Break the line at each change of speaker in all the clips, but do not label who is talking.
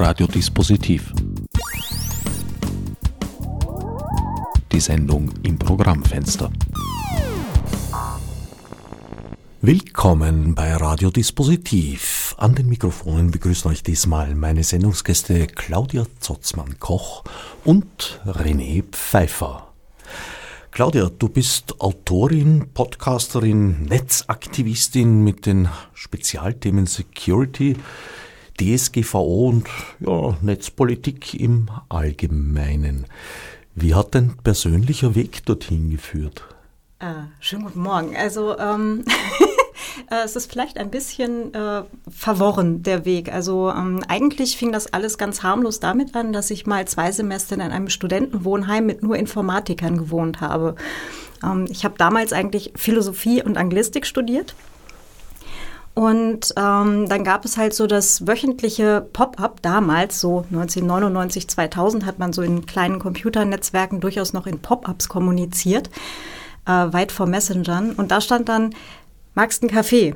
Radiodispositiv. Die Sendung im Programmfenster. Willkommen bei Radiodispositiv. An den Mikrofonen begrüßen euch diesmal meine Sendungsgäste Claudia Zotzmann-Koch und René Pfeiffer. Claudia, du bist Autorin, Podcasterin, Netzaktivistin mit den Spezialthemen Security, DSGVO und ja, Netzpolitik im Allgemeinen. Wie hat dein persönlicher Weg dorthin geführt?
Ah, schönen guten Morgen. Also ähm, äh, es ist vielleicht ein bisschen äh, verworren, der Weg. Also ähm, eigentlich fing das alles ganz harmlos damit an, dass ich mal zwei Semester in einem Studentenwohnheim mit nur Informatikern gewohnt habe. Ähm, ich habe damals eigentlich Philosophie und Anglistik studiert und ähm, dann gab es halt so das wöchentliche Pop-up damals, so 1999, 2000 hat man so in kleinen Computernetzwerken durchaus noch in Pop-ups kommuniziert, äh, weit vor Messengern. Und da stand dann, magst einen Kaffee?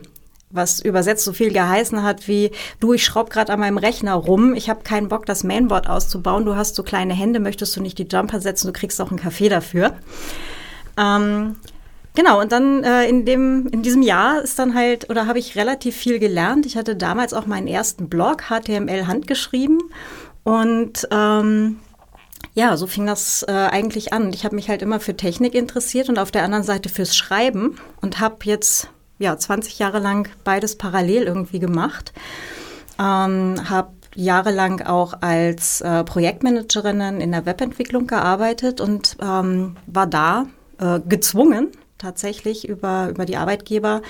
was übersetzt so viel geheißen hat wie, du, ich schraub gerade an meinem Rechner rum, ich habe keinen Bock, das Mainboard auszubauen, du hast so kleine Hände, möchtest du nicht die Jumper setzen, du kriegst auch einen Kaffee dafür. Ähm, Genau, und dann äh, in, dem, in diesem Jahr ist dann halt, oder habe ich relativ viel gelernt. Ich hatte damals auch meinen ersten Blog, HTML handgeschrieben. Und ähm, ja, so fing das äh, eigentlich an. Ich habe mich halt immer für Technik interessiert und auf der anderen Seite fürs Schreiben und habe jetzt ja 20 Jahre lang beides parallel irgendwie gemacht. Ähm, habe jahrelang auch als äh, Projektmanagerin in der Webentwicklung gearbeitet und ähm, war da äh, gezwungen, tatsächlich über, über die Arbeitgeber,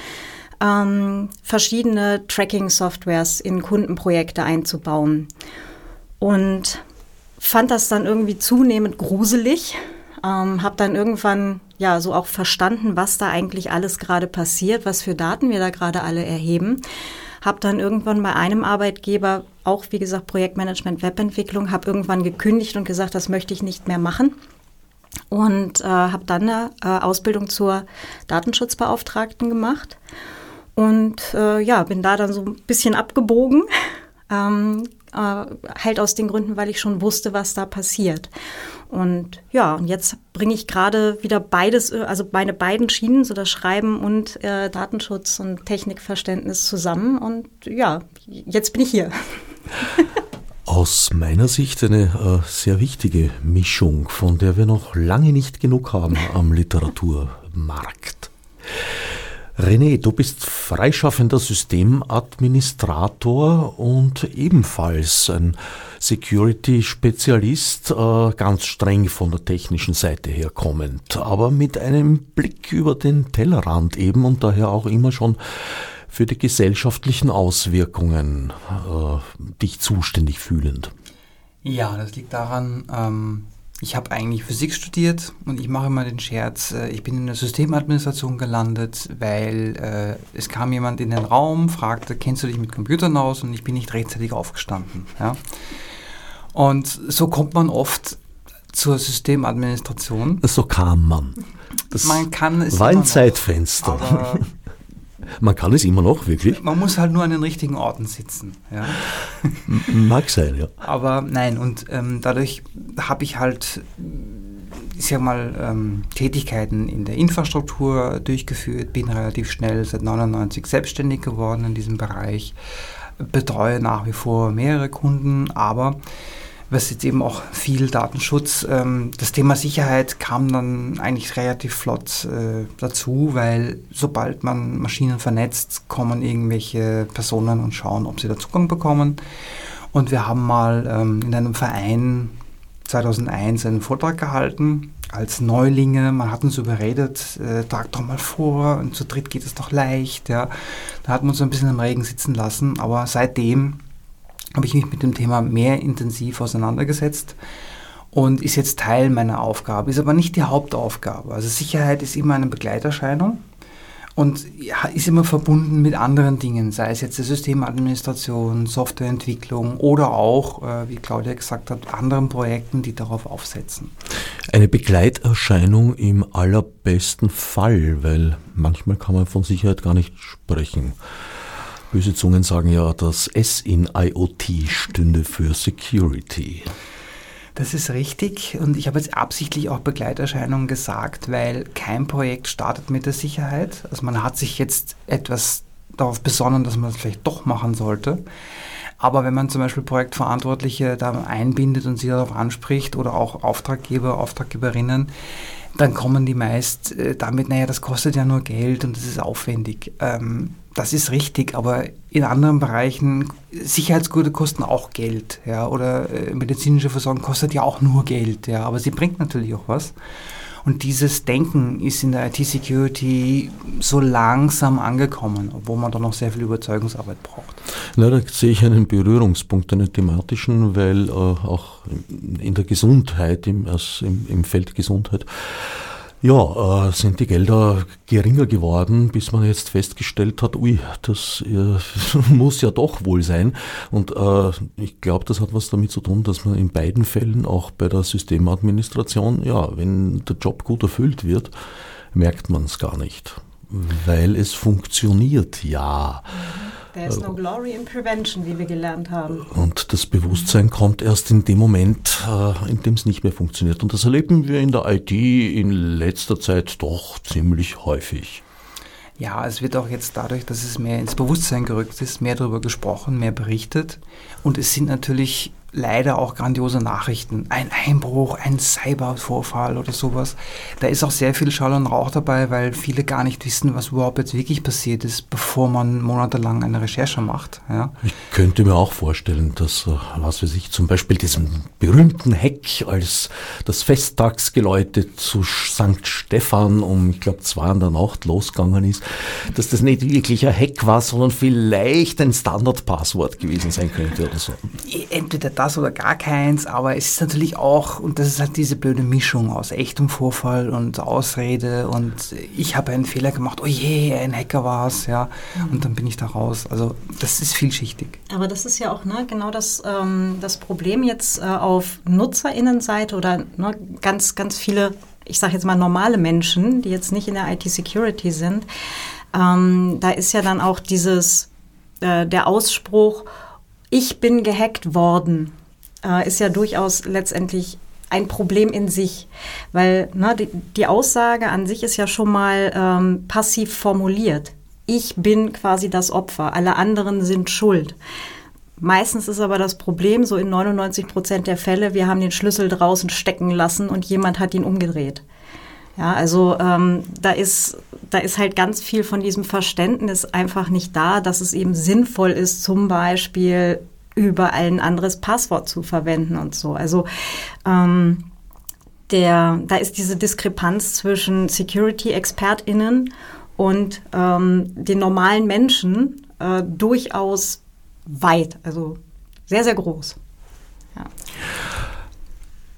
ähm, verschiedene Tracking-Softwares in Kundenprojekte einzubauen. Und fand das dann irgendwie zunehmend gruselig, ähm, habe dann irgendwann ja so auch verstanden, was da eigentlich alles gerade passiert, was für Daten wir da gerade alle erheben. Habe dann irgendwann bei einem Arbeitgeber, auch wie gesagt Projektmanagement, Webentwicklung, habe irgendwann gekündigt und gesagt, das möchte ich nicht mehr machen und äh, habe dann eine äh, Ausbildung zur Datenschutzbeauftragten gemacht und äh, ja, bin da dann so ein bisschen abgebogen, ähm, äh, halt aus den Gründen, weil ich schon wusste, was da passiert. Und ja, und jetzt bringe ich gerade wieder beides, äh, also meine beiden Schienen, so das Schreiben und äh, Datenschutz und Technikverständnis zusammen. Und ja, jetzt bin ich hier.
Aus meiner Sicht eine äh, sehr wichtige Mischung, von der wir noch lange nicht genug haben am Literaturmarkt. René, du bist freischaffender Systemadministrator und ebenfalls ein Security-Spezialist, äh, ganz streng von der technischen Seite her kommend, aber mit einem Blick über den Tellerrand eben und daher auch immer schon für die gesellschaftlichen Auswirkungen äh, dich zuständig fühlend?
Ja, das liegt daran, ähm, ich habe eigentlich Physik studiert und ich mache immer den Scherz, äh, ich bin in der Systemadministration gelandet, weil äh, es kam jemand in den Raum, fragte, kennst du dich mit Computern aus? Und ich bin nicht rechtzeitig aufgestanden. Ja? Und so kommt man oft zur Systemadministration.
So kam man.
Das man kann es
war ein Zeitfenster.
Aber
Man kann es immer noch, wirklich?
Man muss halt nur an den richtigen Orten sitzen. Ja.
Mag sein, ja.
Aber nein, und ähm, dadurch habe ich halt, ich sag mal, ähm, Tätigkeiten in der Infrastruktur durchgeführt, bin relativ schnell seit 99 selbstständig geworden in diesem Bereich, betreue nach wie vor mehrere Kunden, aber was jetzt eben auch viel Datenschutz. Ähm, das Thema Sicherheit kam dann eigentlich relativ flott äh, dazu, weil sobald man Maschinen vernetzt, kommen irgendwelche Personen und schauen, ob sie da Zugang bekommen. Und wir haben mal ähm, in einem Verein 2001 einen Vortrag gehalten als Neulinge. Man hat uns überredet, äh, trag doch mal vor und zu dritt geht es doch leicht. Ja. Da hat man uns ein bisschen im Regen sitzen lassen, aber seitdem habe ich mich mit dem Thema mehr intensiv auseinandergesetzt und ist jetzt Teil meiner Aufgabe, ist aber nicht die Hauptaufgabe. Also Sicherheit ist immer eine Begleiterscheinung und ist immer verbunden mit anderen Dingen, sei es jetzt die Systemadministration, Softwareentwicklung oder auch, äh, wie Claudia gesagt hat, anderen Projekten, die darauf aufsetzen.
Eine Begleiterscheinung im allerbesten Fall, weil manchmal kann man von Sicherheit gar nicht sprechen. Böse Zungen sagen ja, das S in IoT stünde für Security.
Das ist richtig und ich habe jetzt absichtlich auch Begleiterscheinungen gesagt, weil kein Projekt startet mit der Sicherheit. Also man hat sich jetzt etwas darauf besonnen, dass man das vielleicht doch machen sollte. Aber wenn man zum Beispiel Projektverantwortliche da einbindet und sie darauf anspricht oder auch Auftraggeber, Auftraggeberinnen, dann kommen die meist äh, damit, naja, das kostet ja nur Geld und das ist aufwendig. Ähm, das ist richtig, aber in anderen Bereichen, Sicherheitsgurte kosten auch Geld, ja, oder äh, medizinische Versorgung kostet ja auch nur Geld, ja, aber sie bringt natürlich auch was. Und dieses Denken ist in der IT-Security so langsam angekommen, obwohl man da noch sehr viel Überzeugungsarbeit braucht.
Na, da sehe ich einen Berührungspunkt, einen thematischen, weil äh, auch in der Gesundheit, im, also im, im Feld Gesundheit, ja, äh, sind die Gelder geringer geworden, bis man jetzt festgestellt hat, ui, das äh, muss ja doch wohl sein. Und äh, ich glaube, das hat was damit zu tun, dass man in beiden Fällen, auch bei der Systemadministration, ja, wenn der Job gut erfüllt wird, merkt man es gar nicht, weil es funktioniert ja. Mhm.
There's no glory in prevention, wie wir gelernt haben.
Und das Bewusstsein kommt erst in dem Moment, äh, in dem es nicht mehr funktioniert. Und das erleben wir in der IT in letzter Zeit doch ziemlich häufig.
Ja, es wird auch jetzt dadurch, dass es mehr ins Bewusstsein gerückt ist, mehr darüber gesprochen, mehr berichtet. Und es sind natürlich leider auch grandiose Nachrichten. Ein Einbruch, ein Cybervorfall oder sowas. Da ist auch sehr viel Schall und Rauch dabei, weil viele gar nicht wissen, was überhaupt jetzt wirklich passiert ist, bevor man monatelang eine Recherche macht. Ja.
Ich könnte mir auch vorstellen, dass, äh, was weiß ich, zum Beispiel diesen berühmten Heck, als das Festtagsgeläute zu St. Stephan um, ich glaube, zwei in der Nacht losgegangen ist, dass das nicht wirklich ein Hack war, sondern vielleicht ein Standardpasswort gewesen sein könnte oder so.
Entweder das oder gar keins, aber es ist natürlich auch, und das ist halt diese blöde Mischung aus echtem Vorfall und Ausrede und ich habe einen Fehler gemacht, oh je, ein Hacker war es, ja, und dann bin ich da raus. Also das ist vielschichtig.
Aber das ist ja auch ne, genau das, ähm, das Problem jetzt äh, auf NutzerInnenseite oder ne, ganz, ganz viele, ich sage jetzt mal normale Menschen, die jetzt nicht in der IT-Security sind. Ähm, da ist ja dann auch dieses, äh, der Ausspruch, ich bin gehackt worden, äh, ist ja durchaus letztendlich ein Problem in sich, weil ne, die, die, Aussage an sich ist ja schon mal ähm, passiv formuliert. Ich bin quasi das Opfer, alle anderen sind schuld. Meistens ist aber das Problem, so in 99 Prozent der Fälle, wir haben den Schlüssel draußen stecken lassen und jemand hat ihn umgedreht. Ja, also ähm, da ist da ist halt ganz viel von diesem Verständnis einfach nicht da, dass es eben sinnvoll ist, zum Beispiel überall ein anderes Passwort zu verwenden und so. Also ähm, der, da ist diese Diskrepanz zwischen Security-ExpertInnen und ähm, den normalen Menschen äh, durchaus weit, also sehr, sehr groß. Ja.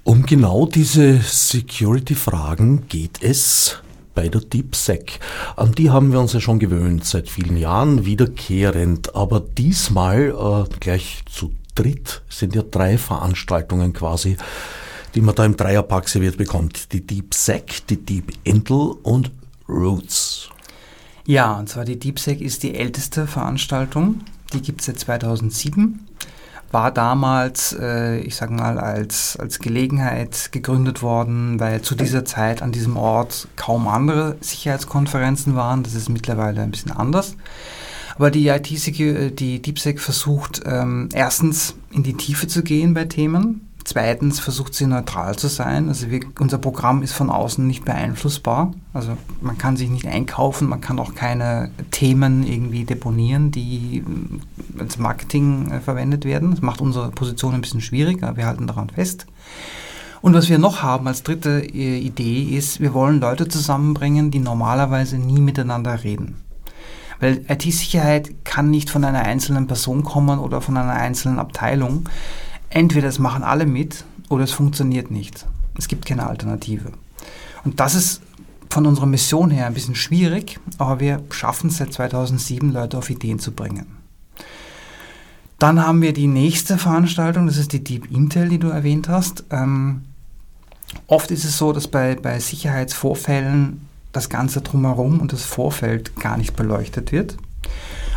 Um genau diese Security-Fragen geht es bei der DeepSec. An die haben wir uns ja schon gewöhnt, seit vielen Jahren wiederkehrend. Aber diesmal äh, gleich zu dritt sind ja drei Veranstaltungen quasi, die man da im Dreierpack serviert bekommt. Die DeepSec, die Deep Intel und Roots.
Ja, und zwar die DeepSec ist die älteste Veranstaltung. Die gibt es seit 2007 war damals, äh, ich sage mal, als, als Gelegenheit gegründet worden, weil zu dieser Zeit an diesem Ort kaum andere Sicherheitskonferenzen waren. Das ist mittlerweile ein bisschen anders. Aber die IT die DeepSec versucht ähm, erstens in die Tiefe zu gehen bei Themen, Zweitens versucht sie neutral zu sein. Also wir, unser Programm ist von außen nicht beeinflussbar. Also man kann sich nicht einkaufen, man kann auch keine Themen irgendwie deponieren, die äh, als Marketing äh, verwendet werden. Das macht unsere Position ein bisschen schwierig, aber wir halten daran fest. Und was wir noch haben als dritte äh, Idee ist, wir wollen Leute zusammenbringen, die normalerweise nie miteinander reden. Weil IT-Sicherheit kann nicht von einer einzelnen Person kommen oder von einer einzelnen Abteilung entweder es machen alle mit oder es funktioniert nicht. Es gibt keine Alternative. Und das ist von unserer Mission her ein bisschen schwierig, aber wir schaffen es seit 2007, Leute auf Ideen zu bringen. Dann haben wir die nächste Veranstaltung, das ist die Deep Intel, die du erwähnt hast. Ähm, oft ist es so, dass bei, bei Sicherheitsvorfällen das Ganze drumherum und das Vorfeld gar nicht beleuchtet wird.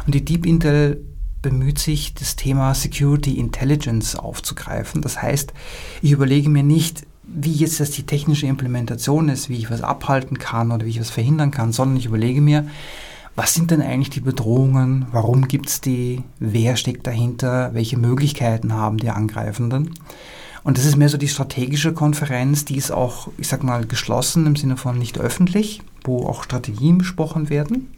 Und die Deep Intel bemüht sich, das Thema Security Intelligence aufzugreifen. Das heißt, ich überlege mir nicht, wie jetzt das die technische Implementation ist, wie ich was abhalten kann oder wie ich was verhindern kann, sondern ich überlege mir, was sind denn eigentlich die Bedrohungen, warum gibt es die, wer steckt dahinter, welche Möglichkeiten haben die Angreifenden. Und das ist mehr so die strategische Konferenz, die ist auch, ich sag mal, geschlossen im Sinne von nicht öffentlich, wo auch Strategien besprochen werden.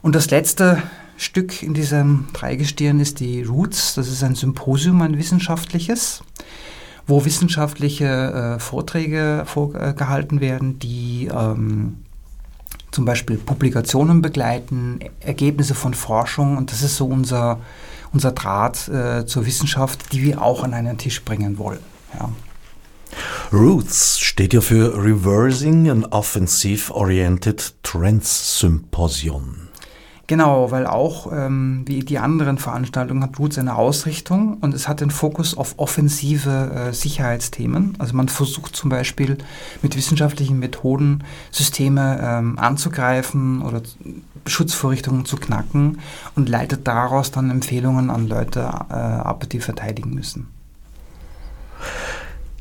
Und das letzte Stück in diesem Dreigestirn ist die Roots. Das ist ein Symposium, ein wissenschaftliches, wo wissenschaftliche äh, Vorträge vorgehalten werden, die ähm, zum Beispiel Publikationen begleiten, Ergebnisse von Forschung. Und das ist so unser, unser Draht äh, zur Wissenschaft, die wir auch an einen Tisch bringen wollen. Ja.
Roots steht ja für Reversing an Offensive Oriented Trends Symposium.
Genau, weil auch ähm, wie die anderen Veranstaltungen hat Roots eine Ausrichtung und es hat den Fokus auf offensive äh, Sicherheitsthemen. Also man versucht zum Beispiel mit wissenschaftlichen Methoden Systeme ähm, anzugreifen oder Schutzvorrichtungen zu knacken und leitet daraus dann Empfehlungen an Leute äh, ab, die verteidigen müssen.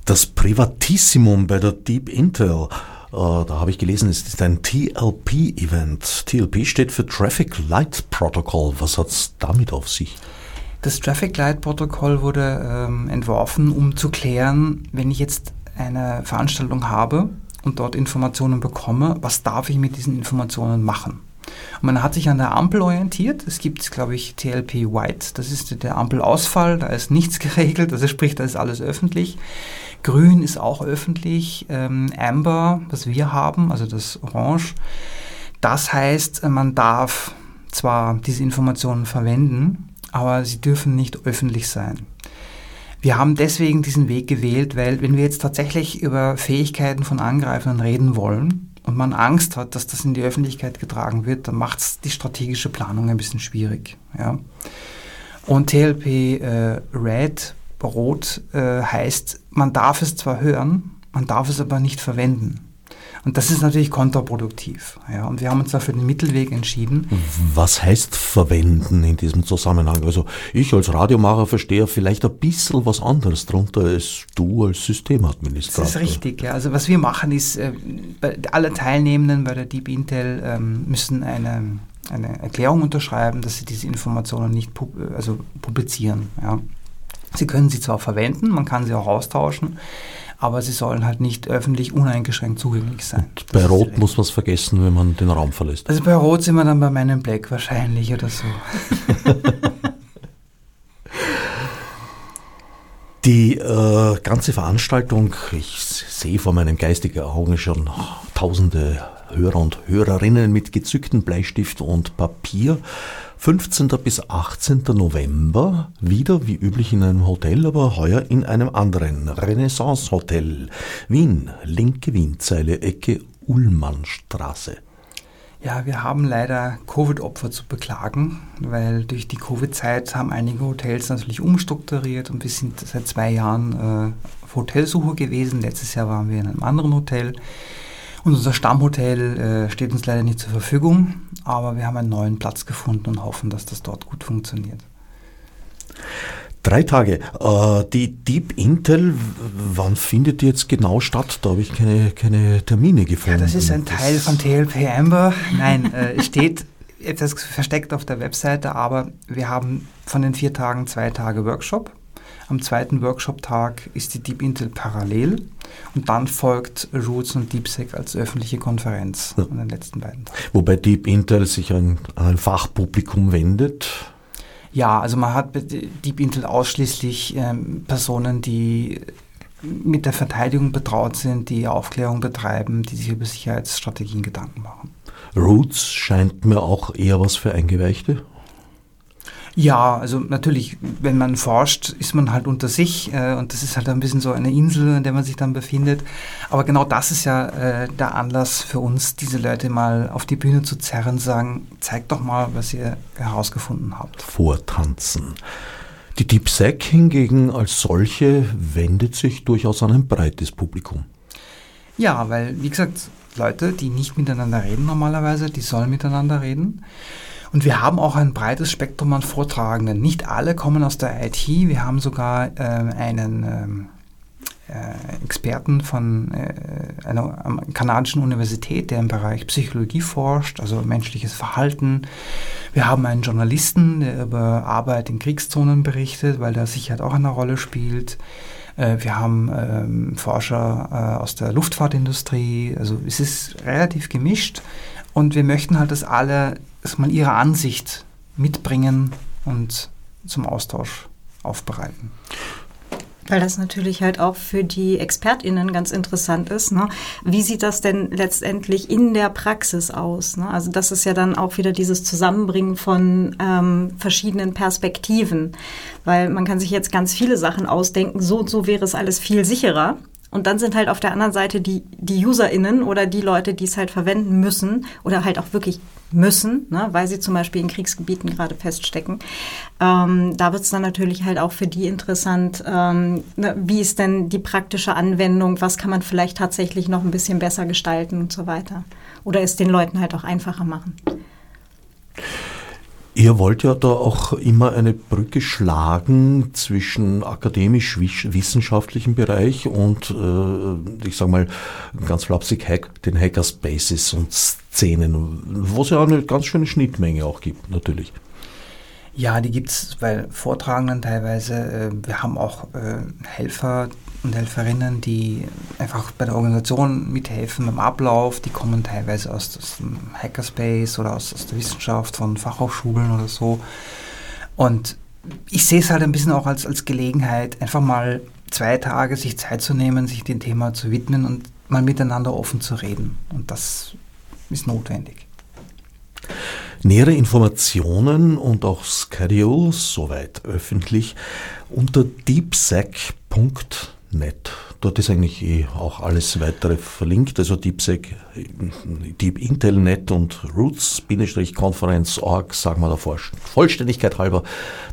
Das Privatissimum bei der Deep Intel da habe ich gelesen, es ist ein TLP-Event. TLP steht für Traffic Light Protocol. Was hat es damit auf sich?
Das Traffic Light Protocol wurde ähm, entworfen, um zu klären, wenn ich jetzt eine Veranstaltung habe und dort Informationen bekomme, was darf ich mit diesen Informationen machen? Und man hat sich an der Ampel orientiert. Es gibt, glaube ich, TLP White. Das ist der Ampelausfall. Da ist nichts geregelt. Also sprich, da ist alles öffentlich. Grün ist auch öffentlich. Ähm, Amber, was wir haben, also das Orange. Das heißt, man darf zwar diese Informationen verwenden, aber sie dürfen nicht öffentlich sein. Wir haben deswegen diesen Weg gewählt, weil wenn wir jetzt tatsächlich über Fähigkeiten von Angreifern reden wollen und man Angst hat, dass das in die Öffentlichkeit getragen wird, dann macht es die strategische Planung ein bisschen schwierig. Ja. Und TLP äh, Red Rot äh, heißt, man darf es zwar hören, man darf es aber nicht verwenden. Und das ist natürlich kontraproduktiv. Ja, und wir haben uns da für den Mittelweg entschieden.
Was heißt verwenden in diesem Zusammenhang? Also ich als Radiomacher verstehe vielleicht ein bisschen was anderes darunter als du als Systemadministrator.
Das ist richtig. Ja. Also was wir machen ist, äh, alle Teilnehmenden bei der Deep Intel ähm, müssen eine, eine Erklärung unterschreiben, dass sie diese Informationen nicht pub also publizieren. Ja. Sie können sie zwar verwenden, man kann sie auch austauschen, aber sie sollen halt nicht öffentlich uneingeschränkt zugänglich sein.
Und bei Rot muss man es vergessen, wenn man den Raum verlässt.
Also bei Rot sind wir dann bei meinem Black wahrscheinlich oder so.
Die äh, ganze Veranstaltung, ich sehe vor meinem geistigen Augen schon tausende Hörer und Hörerinnen mit gezückten Bleistift und Papier. 15. bis 18. November, wieder wie üblich in einem Hotel, aber heuer in einem anderen Renaissance Hotel. Wien, linke Wienzeile, Ecke Ullmannstraße.
Ja, wir haben leider Covid-Opfer zu beklagen, weil durch die Covid-Zeit haben einige Hotels natürlich umstrukturiert und wir sind seit zwei Jahren äh, auf Hotelsuche gewesen. Letztes Jahr waren wir in einem anderen Hotel. Und unser Stammhotel äh, steht uns leider nicht zur Verfügung, aber wir haben einen neuen Platz gefunden und hoffen, dass das dort gut funktioniert.
Drei Tage. Äh, die Deep Intel, wann findet die jetzt genau statt? Da habe ich keine, keine Termine gefunden.
Ja, das ist ein Teil von TLP Amber. Nein, äh, es steht etwas versteckt auf der Webseite, aber wir haben von den vier Tagen zwei Tage Workshop. Am zweiten Workshop-Tag ist die Deep Intel parallel und dann folgt Roots und DeepSec als öffentliche Konferenz ja. an den letzten beiden Tagen.
Wobei Deep Intel sich an ein Fachpublikum wendet.
Ja, also man hat bei Deep Intel ausschließlich ähm, Personen, die mit der Verteidigung betraut sind, die Aufklärung betreiben, die sich über Sicherheitsstrategien Gedanken machen.
Roots scheint mir auch eher was für Eingeweihte.
Ja, also natürlich, wenn man forscht, ist man halt unter sich äh, und das ist halt ein bisschen so eine Insel, in der man sich dann befindet. Aber genau das ist ja äh, der Anlass für uns, diese Leute mal auf die Bühne zu zerren, sagen, zeigt doch mal, was ihr herausgefunden habt.
Vortanzen. Die DeepSec hingegen als solche wendet sich durchaus an ein breites Publikum.
Ja, weil, wie gesagt, Leute, die nicht miteinander reden normalerweise, die sollen miteinander reden. Und wir haben auch ein breites Spektrum an Vortragenden. Nicht alle kommen aus der IT. Wir haben sogar äh, einen ähm, äh, Experten von äh, einer kanadischen Universität, der im Bereich Psychologie forscht, also menschliches Verhalten. Wir haben einen Journalisten, der über Arbeit in Kriegszonen berichtet, weil da Sicherheit auch eine Rolle spielt. Äh, wir haben ähm, Forscher äh, aus der Luftfahrtindustrie. Also es ist relativ gemischt und wir möchten halt, dass alle dass man ihre Ansicht mitbringen und zum Austausch aufbereiten.
Weil das natürlich halt auch für die ExpertInnen ganz interessant ist. Ne? Wie sieht das denn letztendlich in der Praxis aus? Ne? Also das ist ja dann auch wieder dieses Zusammenbringen von ähm, verschiedenen Perspektiven. Weil man kann sich jetzt ganz viele Sachen ausdenken, so und so wäre es alles viel sicherer. Und dann sind halt auf der anderen Seite die, die UserInnen oder die Leute, die es halt verwenden müssen oder halt auch wirklich müssen, ne, weil sie zum Beispiel in Kriegsgebieten gerade feststecken. Ähm, da wird es dann natürlich halt auch für die interessant, ähm, ne, wie ist denn die praktische Anwendung, was kann man vielleicht tatsächlich noch ein bisschen besser gestalten und so weiter. Oder es den Leuten halt auch einfacher machen.
Ihr wollt ja da auch immer eine Brücke schlagen zwischen akademisch-wissenschaftlichen Bereich und, äh, ich sag mal, ganz flapsig, Hack, den Hackerspaces und Szenen, wo es ja eine ganz schöne Schnittmenge auch gibt, natürlich.
Ja, die gibt es bei Vortragenden teilweise. Äh, wir haben auch äh, Helfer, und Helferinnen, die einfach bei der Organisation mithelfen beim Ablauf. Die kommen teilweise aus, aus dem Hackerspace oder aus, aus der Wissenschaft von Fachhochschulen oder so. Und ich sehe es halt ein bisschen auch als, als Gelegenheit, einfach mal zwei Tage sich Zeit zu nehmen, sich dem Thema zu widmen und mal miteinander offen zu reden. Und das ist notwendig.
Nähere Informationen und auch Schedule, soweit öffentlich, unter deepsec.com net. Dort ist eigentlich eh auch alles weitere verlinkt, also DeepSec, Deep Intelnet und Roots-Konferenz.org, sagen wir der Vollständigkeit halber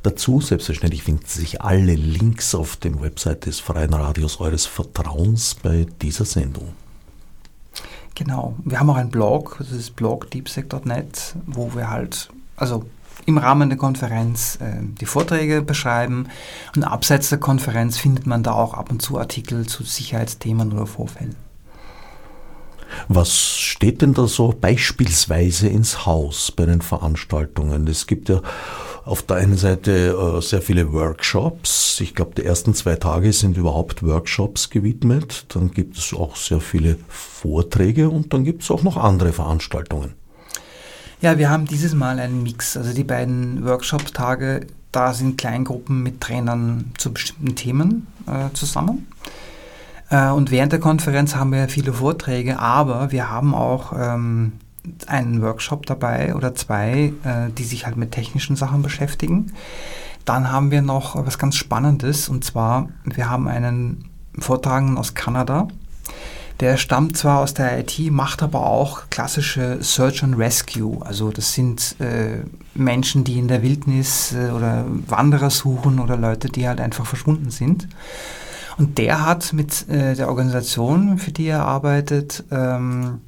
dazu. Selbstverständlich finden sich alle Links auf dem Website des Freien Radios eures Vertrauens bei dieser Sendung.
Genau. Wir haben auch einen Blog, das ist blog deepsec.net, wo wir halt, also im Rahmen der Konferenz äh, die Vorträge beschreiben. Und abseits der Konferenz findet man da auch ab und zu Artikel zu Sicherheitsthemen oder Vorfällen.
Was steht denn da so beispielsweise ins Haus bei den Veranstaltungen? Es gibt ja auf der einen Seite äh, sehr viele Workshops. Ich glaube, die ersten zwei Tage sind überhaupt Workshops gewidmet. Dann gibt es auch sehr viele Vorträge und dann gibt es auch noch andere Veranstaltungen.
Ja, wir haben dieses Mal einen Mix. Also die beiden Workshop-Tage, da sind Kleingruppen mit Trainern zu bestimmten Themen äh, zusammen. Äh, und während der Konferenz haben wir viele Vorträge, aber wir haben auch ähm, einen Workshop dabei oder zwei, äh, die sich halt mit technischen Sachen beschäftigen. Dann haben wir noch was ganz Spannendes und zwar, wir haben einen Vortragenden aus Kanada, der stammt zwar aus der IT, macht aber auch klassische Search and Rescue. Also das sind äh, Menschen, die in der Wildnis äh, oder Wanderer suchen oder Leute, die halt einfach verschwunden sind. Und der hat mit äh, der Organisation, für die er arbeitet, ähm,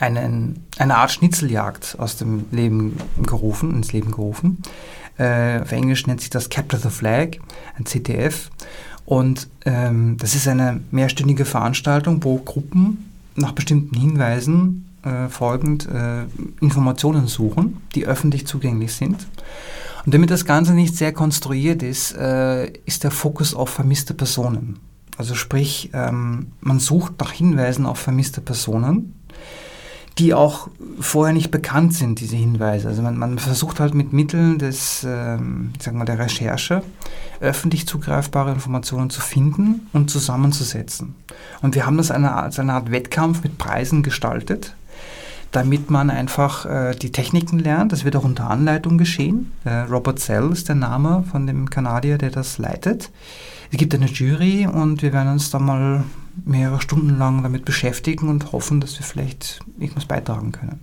einen, eine Art Schnitzeljagd aus dem Leben gerufen, ins Leben gerufen. Äh, auf Englisch nennt sich das Capture the Flag, ein CTF. Und ähm, das ist eine mehrstündige Veranstaltung, wo Gruppen nach bestimmten Hinweisen äh, folgend äh, Informationen suchen, die öffentlich zugänglich sind. Und damit das Ganze nicht sehr konstruiert ist, äh, ist der Fokus auf vermisste Personen. Also sprich, ähm, man sucht nach Hinweisen auf vermisste Personen die auch vorher nicht bekannt sind, diese Hinweise. Also man, man versucht halt mit Mitteln des, ähm, ich sag mal, der Recherche öffentlich zugreifbare Informationen zu finden und zusammenzusetzen. Und wir haben das als eine Art Wettkampf mit Preisen gestaltet, damit man einfach äh, die Techniken lernt. Das wird auch unter Anleitung geschehen. Äh, Robert Sell ist der Name von dem Kanadier, der das leitet. Es gibt eine Jury und wir werden uns da mal mehrere Stunden lang damit beschäftigen und hoffen, dass wir vielleicht irgendwas beitragen können.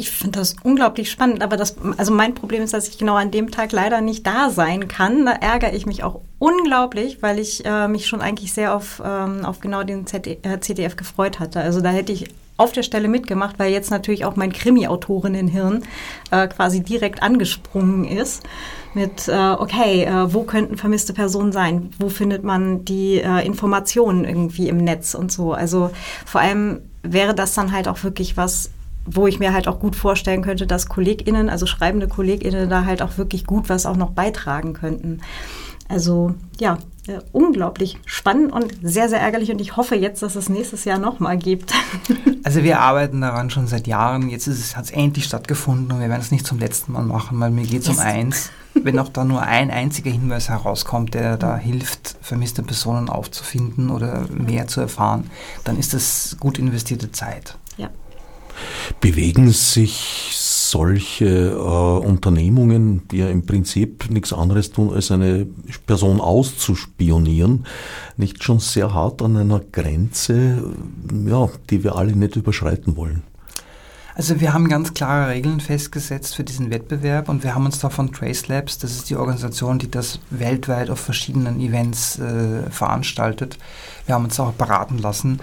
Ich finde das unglaublich spannend, aber das, also mein Problem ist, dass ich genau an dem Tag leider nicht da sein kann. Da ärgere ich mich auch unglaublich, weil ich äh, mich schon eigentlich sehr auf, ähm, auf genau den ZD, äh, gefreut hatte. Also da hätte ich auf der Stelle mitgemacht, weil jetzt natürlich auch mein Krimi-Autorinnenhirn äh, quasi direkt angesprungen ist mit, äh, okay, äh, wo könnten vermisste Personen sein? Wo findet man die äh, Informationen irgendwie im Netz und so? Also vor allem wäre das dann halt auch wirklich was, wo ich mir halt auch gut vorstellen könnte, dass KollegInnen, also schreibende KollegInnen da halt auch wirklich gut was auch noch beitragen könnten. Also ja, äh, unglaublich spannend und sehr, sehr ärgerlich und ich hoffe jetzt, dass es nächstes Jahr nochmal gibt.
Also wir arbeiten daran schon seit Jahren. Jetzt hat es endlich stattgefunden und wir werden es nicht zum letzten Mal machen, weil mir geht es um eins. Wenn auch da nur ein einziger Hinweis herauskommt, der da hilft, vermisste Personen aufzufinden oder mehr zu erfahren, dann ist das gut investierte Zeit.
Ja.
Bewegen sich solche äh, Unternehmungen, die ja im Prinzip nichts anderes tun, als eine Person auszuspionieren, nicht schon sehr hart an einer Grenze, ja, die wir alle nicht überschreiten wollen?
Also wir haben ganz klare Regeln festgesetzt für diesen Wettbewerb und wir haben uns da von Trace Labs, das ist die Organisation, die das weltweit auf verschiedenen Events äh, veranstaltet, wir haben uns auch beraten lassen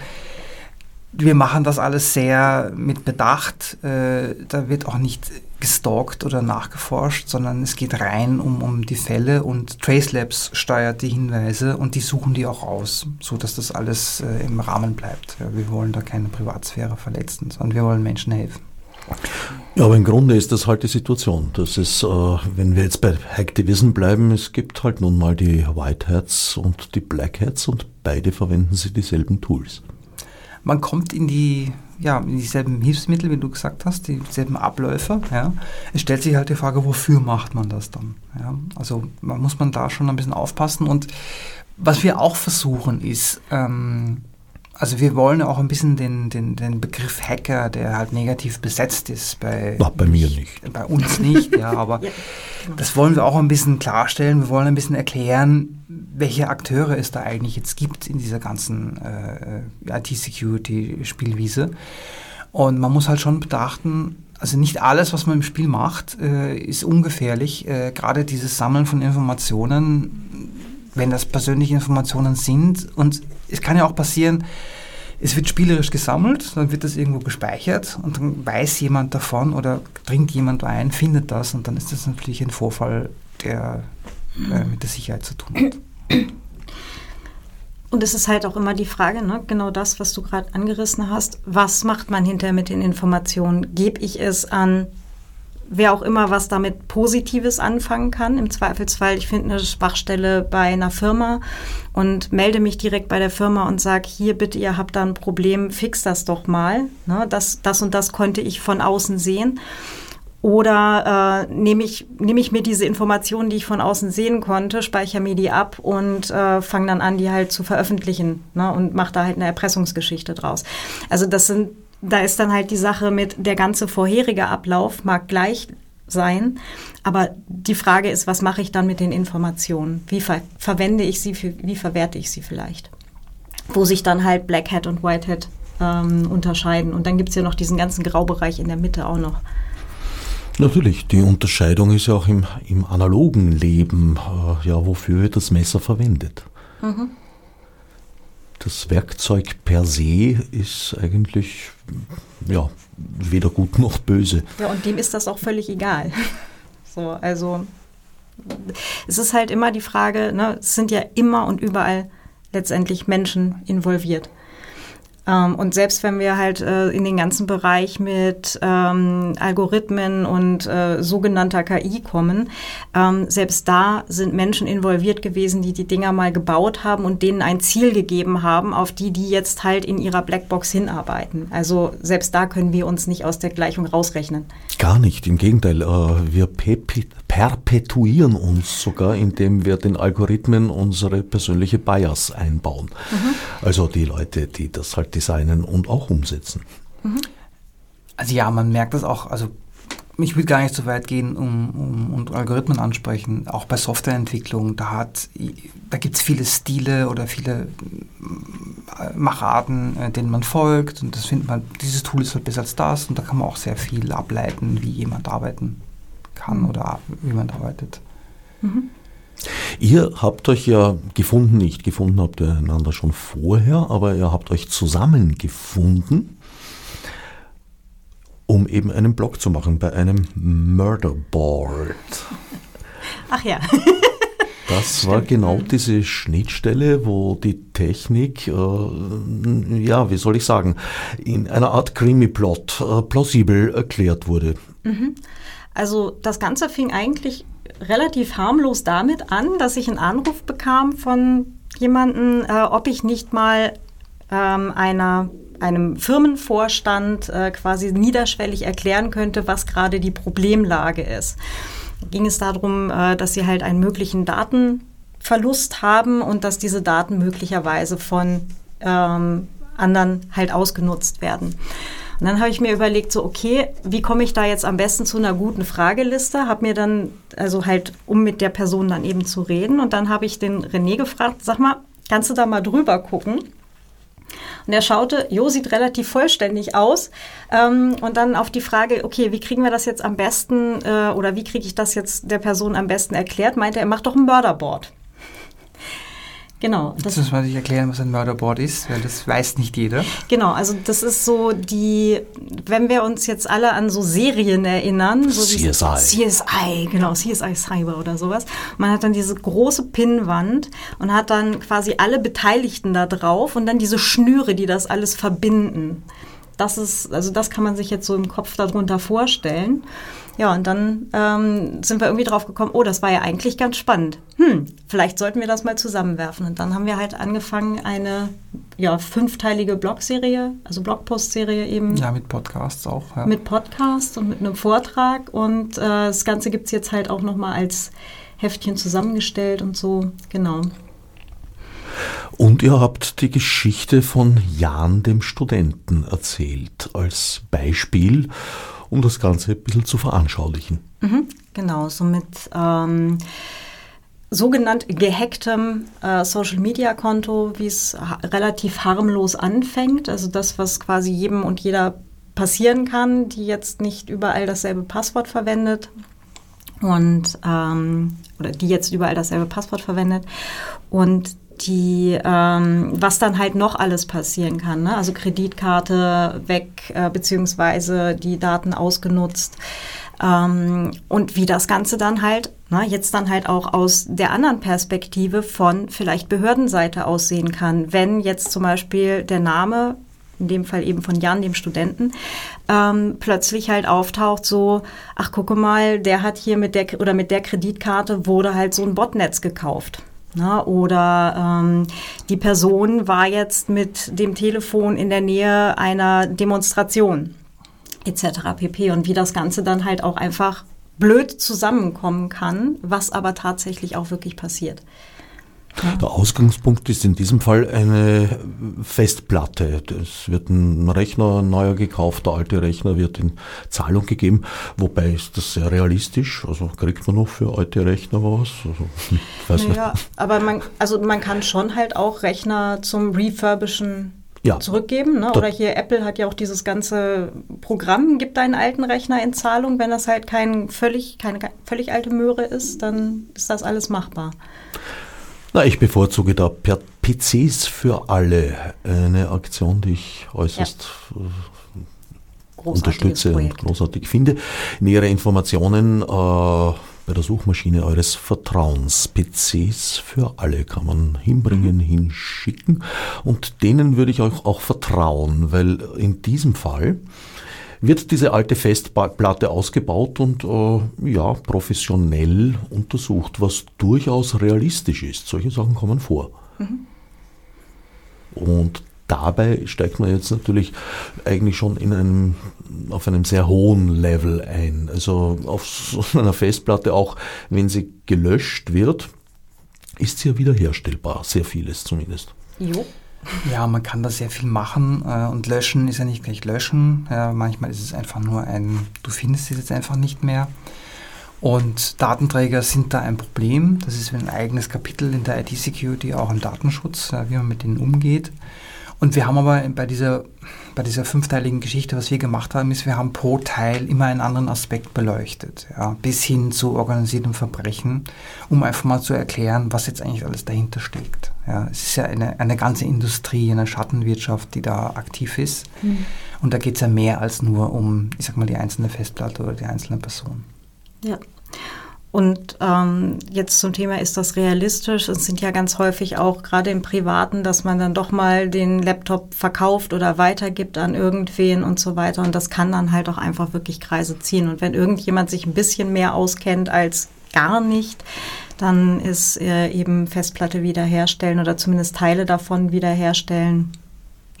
wir machen das alles sehr mit Bedacht. Äh, da wird auch nicht gestalkt oder nachgeforscht, sondern es geht rein um, um die Fälle und Tracelabs steuert die Hinweise und die suchen die auch aus, so dass das alles äh, im Rahmen bleibt. Ja, wir wollen da keine Privatsphäre verletzen, sondern wir wollen Menschen helfen.
Ja, aber im Grunde ist das halt die Situation. Das ist, äh, wenn wir jetzt bei Hacktivism bleiben, es gibt halt nun mal die White Hats und die Black Hats und beide verwenden sie dieselben Tools
man kommt in die ja, in dieselben Hilfsmittel, wie du gesagt hast, dieselben Abläufe. Ja. Es stellt sich halt die Frage, wofür macht man das dann? Ja. Also man muss man da schon ein bisschen aufpassen. Und was wir auch versuchen ist, ähm, also wir wollen auch ein bisschen den, den, den Begriff Hacker, der halt negativ besetzt ist, bei,
Ach, bei mir nicht.
Bei uns nicht, ja, aber ja, das wollen wir auch ein bisschen klarstellen. Wir wollen ein bisschen erklären, welche Akteure es da eigentlich jetzt gibt in dieser ganzen äh, IT-Security-Spielwiese. Und man muss halt schon bedachten, also nicht alles, was man im Spiel macht, äh, ist ungefährlich. Äh, Gerade dieses Sammeln von Informationen, wenn das persönliche Informationen sind und es kann ja auch passieren, es wird spielerisch gesammelt, dann wird das irgendwo gespeichert und dann weiß jemand davon oder dringt jemand ein, findet das und dann ist das natürlich ein Vorfall, der äh, mit der Sicherheit zu tun hat.
Und es ist halt auch immer die Frage, ne, genau das, was du gerade angerissen hast, was macht man hinterher mit den Informationen? Gebe ich es an wer auch immer was damit Positives anfangen kann. Im Zweifelsfall, ich finde eine Schwachstelle bei einer Firma und melde mich direkt bei der Firma und sage, hier bitte, ihr habt da ein Problem, fix das doch mal. Ne, das, das und das konnte ich von außen sehen. Oder äh, nehme ich, nehm ich mir diese Informationen, die ich von außen sehen konnte, speichere mir die ab und äh, fange dann an, die halt zu veröffentlichen ne, und mache da halt eine Erpressungsgeschichte draus. Also das sind da ist dann halt die Sache mit, der ganze vorherige Ablauf mag gleich sein, aber die Frage ist, was mache ich dann mit den Informationen? Wie ver verwende ich sie, für, wie verwerte ich sie vielleicht? Wo sich dann halt Black Hat und White Hat ähm, unterscheiden. Und dann gibt es ja noch diesen ganzen Graubereich in der Mitte auch noch.
Natürlich, die Unterscheidung ist ja auch im, im analogen Leben, äh, ja, wofür wird das Messer verwendet. Mhm das Werkzeug per se ist eigentlich ja, weder gut noch böse.
Ja, und dem ist das auch völlig egal. So, also es ist halt immer die Frage, ne, es sind ja immer und überall letztendlich Menschen involviert. Ähm, und selbst wenn wir halt äh, in den ganzen Bereich mit ähm, Algorithmen und äh, sogenannter KI kommen, ähm, selbst da sind Menschen involviert gewesen, die die Dinger mal gebaut haben und denen ein Ziel gegeben haben, auf die die jetzt halt in ihrer Blackbox hinarbeiten. Also selbst da können wir uns nicht aus der Gleichung rausrechnen.
Gar nicht, im Gegenteil, äh, wir perpetuieren uns sogar, indem wir den Algorithmen unsere persönliche Bias einbauen. Mhm. Also die Leute, die das halt designen und auch umsetzen. Mhm.
Also ja, man merkt das auch, also ich will gar nicht so weit gehen um, um, und Algorithmen ansprechen, auch bei Softwareentwicklung, da, da gibt es viele Stile oder viele äh, Macharten, äh, denen man folgt und das findet man, dieses Tool ist halt besser als das und da kann man auch sehr viel ableiten, wie jemand arbeiten kann mhm. oder wie man arbeitet. Mhm.
Ihr habt euch ja gefunden, nicht gefunden habt ihr einander schon vorher, aber ihr habt euch zusammengefunden um eben einen Blog zu machen bei einem Murderboard.
Ach ja.
Das war genau diese Schnittstelle, wo die Technik, äh, ja, wie soll ich sagen, in einer Art Krimi-Plot äh, plausibel erklärt wurde.
Mhm. Also das Ganze fing eigentlich relativ harmlos damit an, dass ich einen Anruf bekam von jemandem, äh, ob ich nicht mal ähm, einer einem Firmenvorstand äh, quasi niederschwellig erklären könnte, was gerade die Problemlage ist. Da ging es darum, äh, dass sie halt einen möglichen Datenverlust haben und dass diese Daten möglicherweise von ähm, anderen halt ausgenutzt werden. Und dann habe ich mir überlegt, so, okay, wie komme ich da jetzt am besten zu einer guten Frageliste? Habe mir dann, also halt, um mit der Person dann eben zu reden. Und dann habe ich den René gefragt, sag mal, kannst du da mal drüber gucken? Und er schaute, Jo sieht relativ vollständig aus. Ähm, und dann auf die Frage, okay, wie kriegen wir das jetzt am besten äh, oder wie kriege ich das jetzt der Person am besten erklärt, meinte er, mach doch ein Mörderboard.
Genau. Das muss man sich erklären, was ein Murderboard ist, weil das weiß nicht jeder.
Genau, also das ist so die, wenn wir uns jetzt alle an so Serien erinnern, so
CSI.
CSI, genau, CSI Cyber oder sowas. Man hat dann diese große Pinnwand und hat dann quasi alle Beteiligten da drauf und dann diese Schnüre, die das alles verbinden. Das ist, also das kann man sich jetzt so im Kopf darunter vorstellen. Ja, und dann ähm, sind wir irgendwie drauf gekommen, oh, das war ja eigentlich ganz spannend. Hm, vielleicht sollten wir das mal zusammenwerfen. Und dann haben wir halt angefangen, eine ja, fünfteilige Blogserie, also Blogpost-Serie eben.
Ja, mit Podcasts auch. Ja.
Mit Podcasts und mit einem Vortrag. Und äh, das Ganze gibt es jetzt halt auch nochmal als Heftchen zusammengestellt und so, genau.
Und ihr habt die Geschichte von Jan dem Studenten erzählt als Beispiel um das Ganze ein bisschen zu veranschaulichen.
Mhm, genau, so mit ähm, sogenannt gehacktem äh, Social-Media-Konto, wie es ha relativ harmlos anfängt. Also das, was quasi jedem und jeder passieren kann, die jetzt nicht überall dasselbe Passwort verwendet und ähm, oder die jetzt überall dasselbe Passwort verwendet und die, ähm, was dann halt noch alles passieren kann. Ne? Also Kreditkarte weg, äh, beziehungsweise die Daten ausgenutzt. Ähm, und wie das Ganze dann halt, ne, jetzt dann halt auch aus der anderen Perspektive von vielleicht Behördenseite aussehen kann. Wenn jetzt zum Beispiel der Name in dem Fall eben von Jan, dem Studenten, ähm, plötzlich halt auftaucht, so, ach gucke mal, der hat hier mit der oder mit der Kreditkarte wurde halt so ein Botnetz gekauft. Na, oder ähm, die Person war jetzt mit dem Telefon in der Nähe einer Demonstration etc. pp. Und wie das Ganze dann halt auch einfach blöd zusammenkommen kann, was aber tatsächlich auch wirklich passiert.
Der Ausgangspunkt ist in diesem Fall eine Festplatte. Es wird ein Rechner neuer gekauft, der alte Rechner wird in Zahlung gegeben. Wobei ist das sehr realistisch. Also kriegt man noch für alte Rechner was?
Also, naja, aber man, also man kann schon halt auch Rechner zum Refurbischen ja. zurückgeben. Ne? Oder hier Apple hat ja auch dieses ganze Programm, gibt deinen alten Rechner in Zahlung. Wenn das halt kein völlig, keine völlig alte Möhre ist, dann ist das alles machbar.
Na, ich bevorzuge da per PCs für alle eine Aktion, die ich äußerst ja. Äh, unterstütze Projekt. und großartig finde. Nähere Informationen äh, bei der Suchmaschine eures Vertrauens. PCs für alle kann man hinbringen, mhm. hinschicken und denen würde ich euch auch vertrauen, weil in diesem Fall wird diese alte Festplatte ausgebaut und äh, ja, professionell untersucht, was durchaus realistisch ist. Solche Sachen kommen vor. Mhm. Und dabei steigt man jetzt natürlich eigentlich schon in einem, auf einem sehr hohen Level ein. Also auf so einer Festplatte, auch wenn sie gelöscht wird, ist sie ja wiederherstellbar, sehr vieles zumindest.
Jo. Ja, man kann da sehr viel machen äh, und löschen ist ja nicht gleich löschen. Ja, manchmal ist es einfach nur ein, du findest es jetzt einfach nicht mehr. Und Datenträger sind da ein Problem. Das ist ein eigenes Kapitel in der IT-Security, auch im Datenschutz, äh, wie man mit denen umgeht. Und wir haben aber bei dieser, bei dieser fünfteiligen Geschichte, was wir gemacht haben, ist, wir haben pro Teil immer einen anderen Aspekt beleuchtet, ja, bis hin zu organisiertem Verbrechen, um einfach mal zu erklären, was jetzt eigentlich alles dahinter steckt. Ja, es ist ja eine, eine ganze Industrie, eine Schattenwirtschaft, die da aktiv ist. Mhm. Und da geht es ja mehr als nur um, ich sag mal, die einzelne Festplatte oder die einzelne Person.
Ja. Und ähm, jetzt zum Thema, ist das realistisch? Es sind ja ganz häufig auch gerade im Privaten, dass man dann doch mal den Laptop verkauft oder weitergibt an irgendwen und so weiter. Und das kann dann halt auch einfach wirklich Kreise ziehen. Und wenn irgendjemand sich ein bisschen mehr auskennt als gar nicht, dann ist äh, eben Festplatte wiederherstellen oder zumindest Teile davon wiederherstellen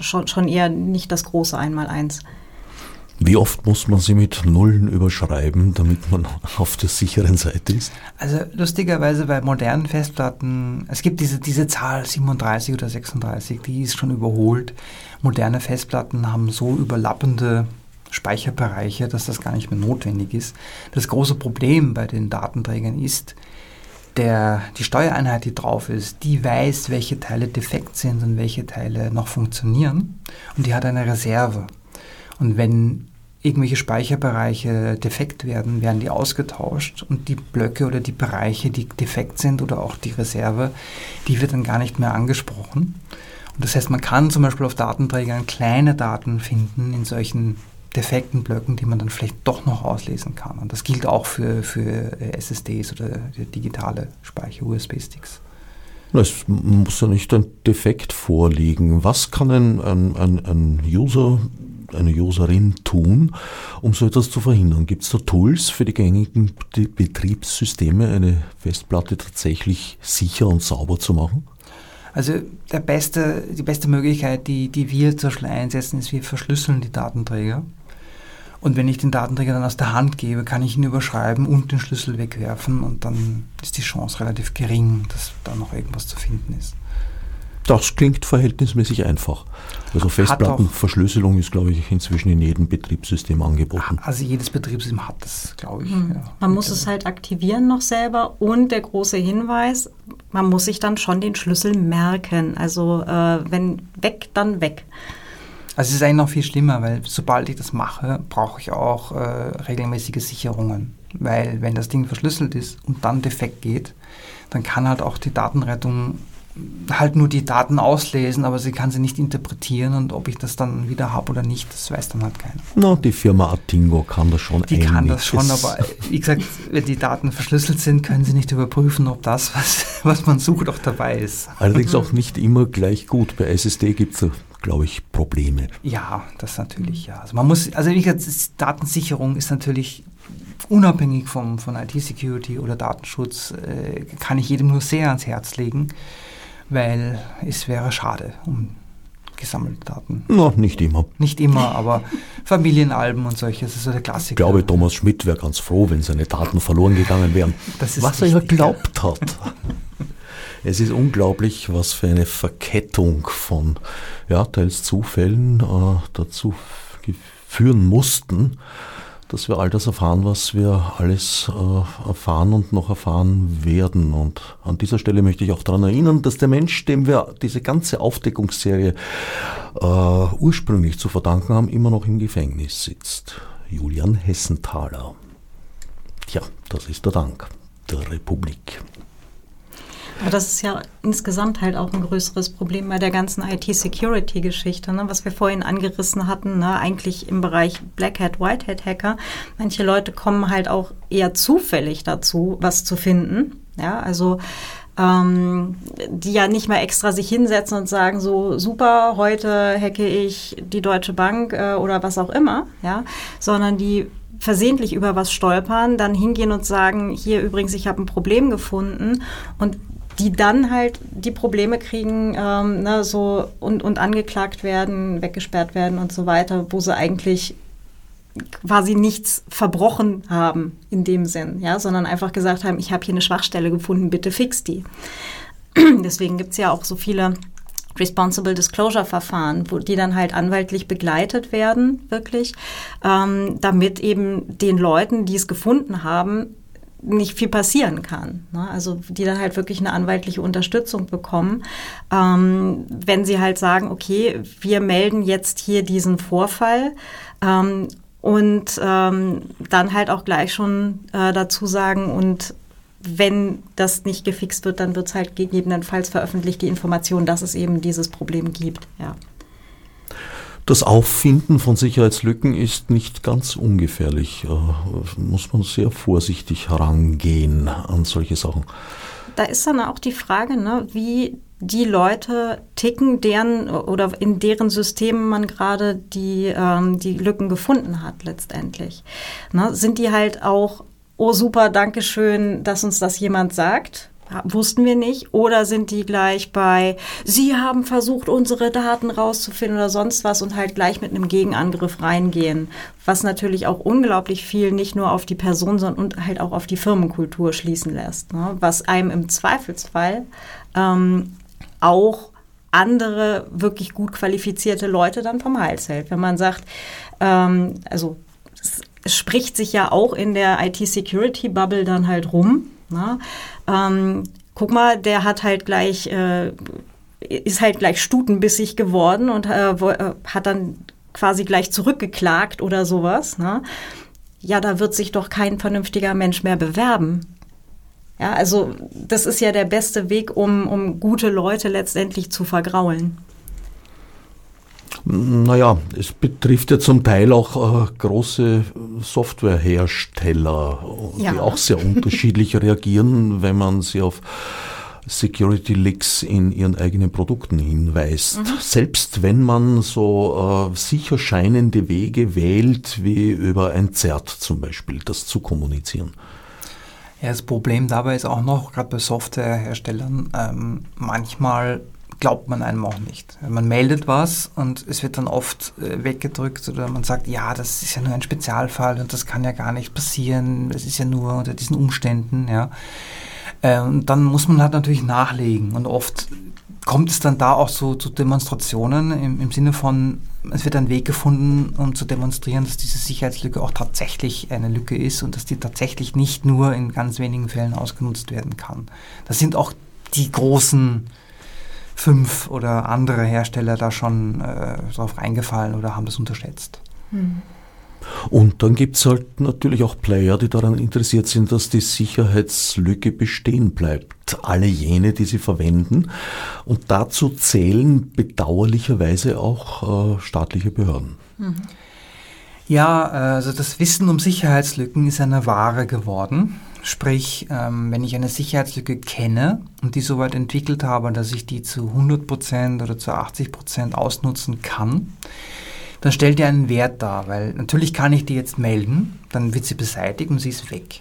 schon, schon eher nicht das große Einmaleins.
Wie oft muss man sie mit Nullen überschreiben, damit man auf der sicheren Seite ist?
Also lustigerweise bei modernen Festplatten, es gibt diese, diese Zahl 37 oder 36, die ist schon überholt. Moderne Festplatten haben so überlappende Speicherbereiche, dass das gar nicht mehr notwendig ist. Das große Problem bei den Datenträgern ist, der, die Steuereinheit, die drauf ist, die weiß, welche Teile defekt sind und welche Teile noch funktionieren und die hat eine Reserve. Und wenn irgendwelche Speicherbereiche defekt werden, werden die ausgetauscht und die Blöcke oder die Bereiche, die defekt sind oder auch die Reserve, die wird dann gar nicht mehr angesprochen. Und das heißt, man kann zum Beispiel auf Datenträgern kleine Daten finden in solchen defekten Blöcken, die man dann vielleicht doch noch auslesen kann. Und das gilt auch für, für SSDs oder digitale Speicher, USB-Sticks.
Es muss ja nicht ein Defekt vorliegen. Was kann ein, ein, ein, ein User, eine Userin tun, um so etwas zu verhindern? Gibt es da Tools für die gängigen Betriebssysteme, eine Festplatte tatsächlich sicher und sauber zu machen?
Also der beste, die beste Möglichkeit, die, die wir zum Beispiel einsetzen, ist, wir verschlüsseln die Datenträger. Und wenn ich den Datenträger dann aus der Hand gebe, kann ich ihn überschreiben und den Schlüssel wegwerfen und dann ist die Chance relativ gering, dass da noch irgendwas zu finden ist.
Das klingt verhältnismäßig einfach. Also Festplattenverschlüsselung ist, glaube ich, inzwischen in jedem Betriebssystem angeboten.
Also jedes Betriebssystem hat das, glaube ich.
Mhm. Ja. Man muss es halt aktivieren noch selber und der große Hinweis, man muss sich dann schon den Schlüssel merken. Also äh, wenn weg, dann weg.
Also es ist eigentlich noch viel schlimmer, weil sobald ich das mache, brauche ich auch äh, regelmäßige Sicherungen. Weil wenn das Ding verschlüsselt ist und dann defekt geht, dann kann halt auch die Datenrettung halt nur die Daten auslesen, aber sie kann sie nicht interpretieren und ob ich das dann wieder habe oder nicht, das weiß dann halt keiner.
No, die Firma Atingo kann das schon.
Die kann das schon, aber wie gesagt, wenn die Daten verschlüsselt sind, können sie nicht überprüfen, ob das, was, was man sucht, auch dabei ist.
Allerdings auch nicht immer gleich gut. Bei SSD gibt es, glaube ich, Probleme.
Ja, das natürlich, ja. Also man muss, also wie gesagt, Datensicherung ist natürlich unabhängig vom, von IT-Security oder Datenschutz, äh, kann ich jedem nur sehr ans Herz legen weil es wäre schade um gesammelte Daten.
No, nicht immer.
Nicht immer, aber Familienalben und solche, das ist so der Klassiker.
Ich glaube, Thomas Schmidt wäre ganz froh, wenn seine Daten verloren gegangen wären. was er ja glaubt hat. Es ist unglaublich, was für eine Verkettung von ja, teils Zufällen äh, dazu führen mussten, dass wir all das erfahren, was wir alles äh, erfahren und noch erfahren werden. Und an dieser Stelle möchte ich auch daran erinnern, dass der Mensch, dem wir diese ganze Aufdeckungsserie äh, ursprünglich zu verdanken haben, immer noch im Gefängnis sitzt. Julian Hessenthaler. Tja, das ist der Dank der Republik.
Aber das ist ja insgesamt halt auch ein größeres Problem bei der ganzen IT-Security-Geschichte, ne? was wir vorhin angerissen hatten, ne? eigentlich im Bereich Black Hat, White Hat Hacker. Manche Leute kommen halt auch eher zufällig dazu, was zu finden. Ja, also ähm, die ja nicht mal extra sich hinsetzen und sagen, so super, heute hacke ich die Deutsche Bank äh, oder was auch immer, ja, sondern die versehentlich über was stolpern, dann hingehen und sagen, hier übrigens, ich habe ein Problem gefunden und die dann halt die Probleme kriegen, ähm, ne, so und, und angeklagt werden, weggesperrt werden und so weiter, wo sie eigentlich quasi nichts verbrochen haben in dem Sinn, ja, sondern einfach gesagt haben, ich habe hier eine Schwachstelle gefunden, bitte fix die. Deswegen gibt es ja auch so viele Responsible Disclosure Verfahren, wo die dann halt anwaltlich begleitet werden, wirklich, ähm, damit eben den Leuten, die es gefunden haben, nicht viel passieren kann. Ne? Also die dann halt wirklich eine anwaltliche Unterstützung bekommen, ähm, wenn sie halt sagen, okay, wir melden jetzt hier diesen Vorfall ähm, und ähm, dann halt auch gleich schon äh, dazu sagen und wenn das nicht gefixt wird, dann wird es halt gegebenenfalls veröffentlicht, die Information, dass es eben dieses Problem gibt. Ja.
Das Auffinden von Sicherheitslücken ist nicht ganz ungefährlich. Äh, muss man sehr vorsichtig herangehen an solche Sachen.
Da ist dann auch die Frage, ne, wie die Leute ticken, deren oder in deren Systemen man gerade die, ähm, die Lücken gefunden hat letztendlich. Ne, sind die halt auch, oh super, danke schön, dass uns das jemand sagt wussten wir nicht. Oder sind die gleich bei, sie haben versucht, unsere Daten rauszufinden oder sonst was und halt gleich mit einem Gegenangriff reingehen. Was natürlich auch unglaublich viel nicht nur auf die Person, sondern halt auch auf die Firmenkultur schließen lässt. Ne? Was einem im Zweifelsfall ähm, auch andere wirklich gut qualifizierte Leute dann vom Hals hält. Wenn man sagt, ähm, also es spricht sich ja auch in der IT-Security-Bubble dann halt rum, Ne? Ähm, guck mal, der hat halt gleich, äh, ist halt gleich stutenbissig geworden und äh, äh, hat dann quasi gleich zurückgeklagt oder sowas. Ne? Ja, da wird sich doch kein vernünftiger Mensch mehr bewerben. Ja, also das ist ja der beste Weg, um, um gute Leute letztendlich zu vergraulen.
Naja, es betrifft ja zum Teil auch äh, große Softwarehersteller, ja. die auch sehr unterschiedlich reagieren, wenn man sie auf Security Leaks in ihren eigenen Produkten hinweist. Mhm. Selbst wenn man so äh, sicher scheinende Wege wählt, wie über ein ZERT zum Beispiel, das zu kommunizieren.
Ja, das Problem dabei ist auch noch, gerade bei Softwareherstellern, ähm, manchmal glaubt man einem auch nicht. Man meldet was und es wird dann oft äh, weggedrückt oder man sagt, ja, das ist ja nur ein Spezialfall und das kann ja gar nicht passieren, es ist ja nur unter diesen Umständen, ja. Äh, und dann muss man halt natürlich nachlegen und oft kommt es dann da auch so zu Demonstrationen im, im Sinne von, es wird ein Weg gefunden, um zu demonstrieren, dass diese Sicherheitslücke auch tatsächlich eine Lücke ist und dass die tatsächlich nicht nur in ganz wenigen Fällen ausgenutzt werden kann. Das sind auch die großen fünf oder andere Hersteller da schon äh, drauf reingefallen oder haben das unterschätzt.
Hm. Und dann gibt es halt natürlich auch Player, die daran interessiert sind, dass die Sicherheitslücke bestehen bleibt. Alle jene, die sie verwenden. Und dazu zählen bedauerlicherweise auch äh, staatliche Behörden. Mhm.
Ja, also das Wissen um Sicherheitslücken ist eine Ware geworden. Sprich, ähm, wenn ich eine Sicherheitslücke kenne und die so weit entwickelt habe, dass ich die zu 100% oder zu 80% ausnutzen kann, dann stellt die einen Wert dar, weil natürlich kann ich die jetzt melden, dann wird sie beseitigt und sie ist weg.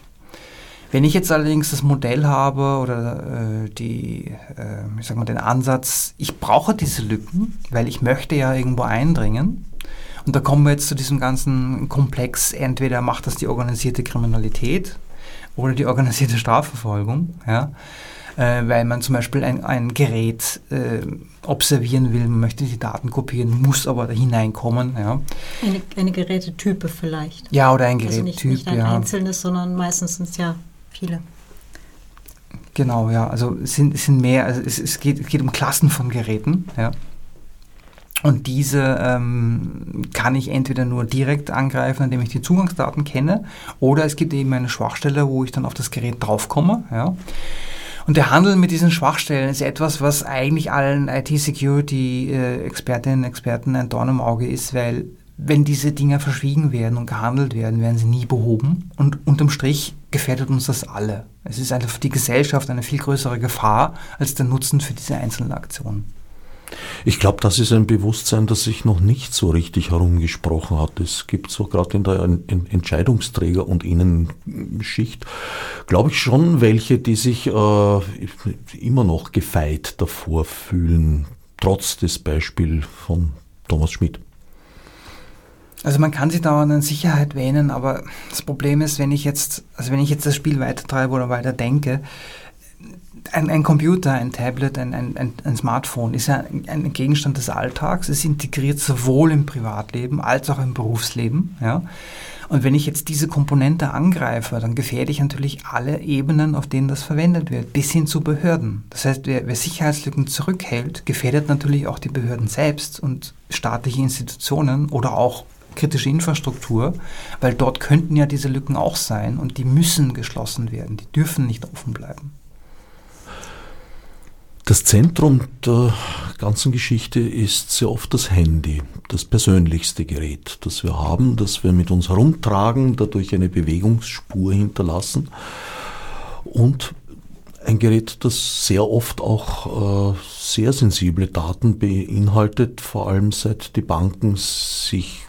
Wenn ich jetzt allerdings das Modell habe oder äh, die, äh, ich sag mal, den Ansatz, ich brauche diese Lücken, weil ich möchte ja irgendwo eindringen, und da kommen wir jetzt zu diesem ganzen Komplex, entweder macht das die organisierte Kriminalität oder die organisierte Strafverfolgung, ja, äh, weil man zum Beispiel ein, ein Gerät äh, observieren will, man möchte die Daten kopieren, muss aber da hineinkommen. Ja.
Eine, eine Gerätetype vielleicht.
Ja, oder ein Gerättyp.
Also nicht, nicht ein ja. einzelnes, sondern meistens sind es ja viele.
Genau, ja, also es sind, es sind mehr, also es, es, geht, es geht um Klassen von Geräten, ja. Und diese ähm, kann ich entweder nur direkt angreifen, indem ich die Zugangsdaten kenne, oder es gibt eben eine Schwachstelle, wo ich dann auf das Gerät draufkomme. Ja. Und der Handel mit diesen Schwachstellen ist etwas, was eigentlich allen IT-Security-Expertinnen und Experten ein Dorn im Auge ist, weil wenn diese Dinge verschwiegen werden und gehandelt werden, werden sie nie behoben. Und unterm Strich gefährdet uns das alle. Es ist einfach für die Gesellschaft eine viel größere Gefahr als der Nutzen für diese einzelnen Aktionen.
Ich glaube, das ist ein Bewusstsein, das sich noch nicht so richtig herumgesprochen hat. Es gibt so gerade in der Entscheidungsträger- und Innenschicht, glaube ich schon welche, die sich äh, immer noch gefeit davor fühlen, trotz des Beispiels von Thomas Schmidt.
Also man kann sich da an Sicherheit wähnen, aber das Problem ist, wenn ich jetzt, also wenn ich jetzt das Spiel weitertreibe oder weiter denke, ein, ein, Computer, ein Tablet, ein, ein, ein Smartphone ist ja ein, Gegenstand des Alltags. Es integriert sowohl im Privatleben als auch im Berufsleben. Ja? Und wenn ich jetzt diese Komponente angreife, dann gefährde ich natürlich alle Ebenen, auf denen das verwendet wird, bis hin zu Behörden. Das heißt, wer, wer Sicherheitslücken zurückhält, gefährdet natürlich auch die Behörden selbst und staatliche Institutionen oder auch kritische Infrastruktur, weil dort könnten ja diese Lücken auch sein und die müssen geschlossen werden, die dürfen nicht offen bleiben.
Das Zentrum der ganzen Geschichte ist sehr oft das Handy, das persönlichste Gerät, das wir haben, das wir mit uns herumtragen, dadurch eine Bewegungsspur hinterlassen und ein Gerät, das sehr oft auch äh, sehr sensible Daten beinhaltet, vor allem seit die Banken sich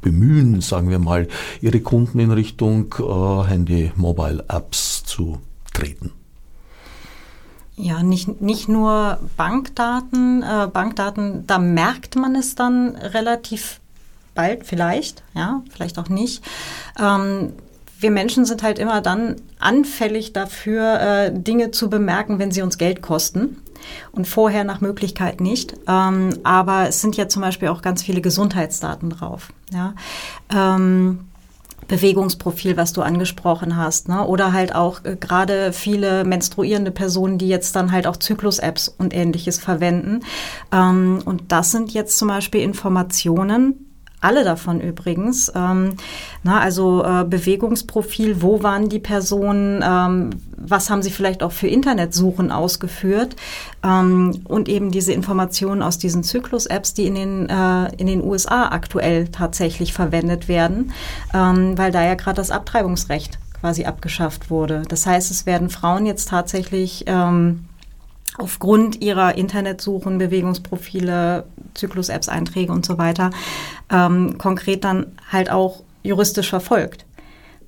bemühen, sagen wir mal, ihre Kunden in Richtung äh, Handy-Mobile-Apps zu treten.
Ja, nicht, nicht nur Bankdaten. Äh, Bankdaten, da merkt man es dann relativ bald vielleicht, ja, vielleicht auch nicht. Ähm, wir Menschen sind halt immer dann anfällig dafür, äh, Dinge zu bemerken, wenn sie uns Geld kosten und vorher nach Möglichkeit nicht. Ähm, aber es sind ja zum Beispiel auch ganz viele Gesundheitsdaten drauf. Ja. Ähm, Bewegungsprofil, was du angesprochen hast, ne? oder halt auch äh, gerade viele menstruierende Personen, die jetzt dann halt auch Zyklus-Apps und ähnliches verwenden. Ähm, und das sind jetzt zum Beispiel Informationen, alle davon übrigens. Ähm, na, also äh, Bewegungsprofil, wo waren die Personen, ähm, was haben sie vielleicht auch für Internetsuchen ausgeführt ähm, und eben diese Informationen aus diesen Zyklus-Apps, die in den, äh, in den USA aktuell tatsächlich verwendet werden, ähm, weil da ja gerade das Abtreibungsrecht quasi abgeschafft wurde. Das heißt, es werden Frauen jetzt tatsächlich ähm, aufgrund ihrer Internetsuchen, Bewegungsprofile, Zyklus-Apps, Einträge und so weiter ähm, konkret dann halt auch juristisch verfolgt,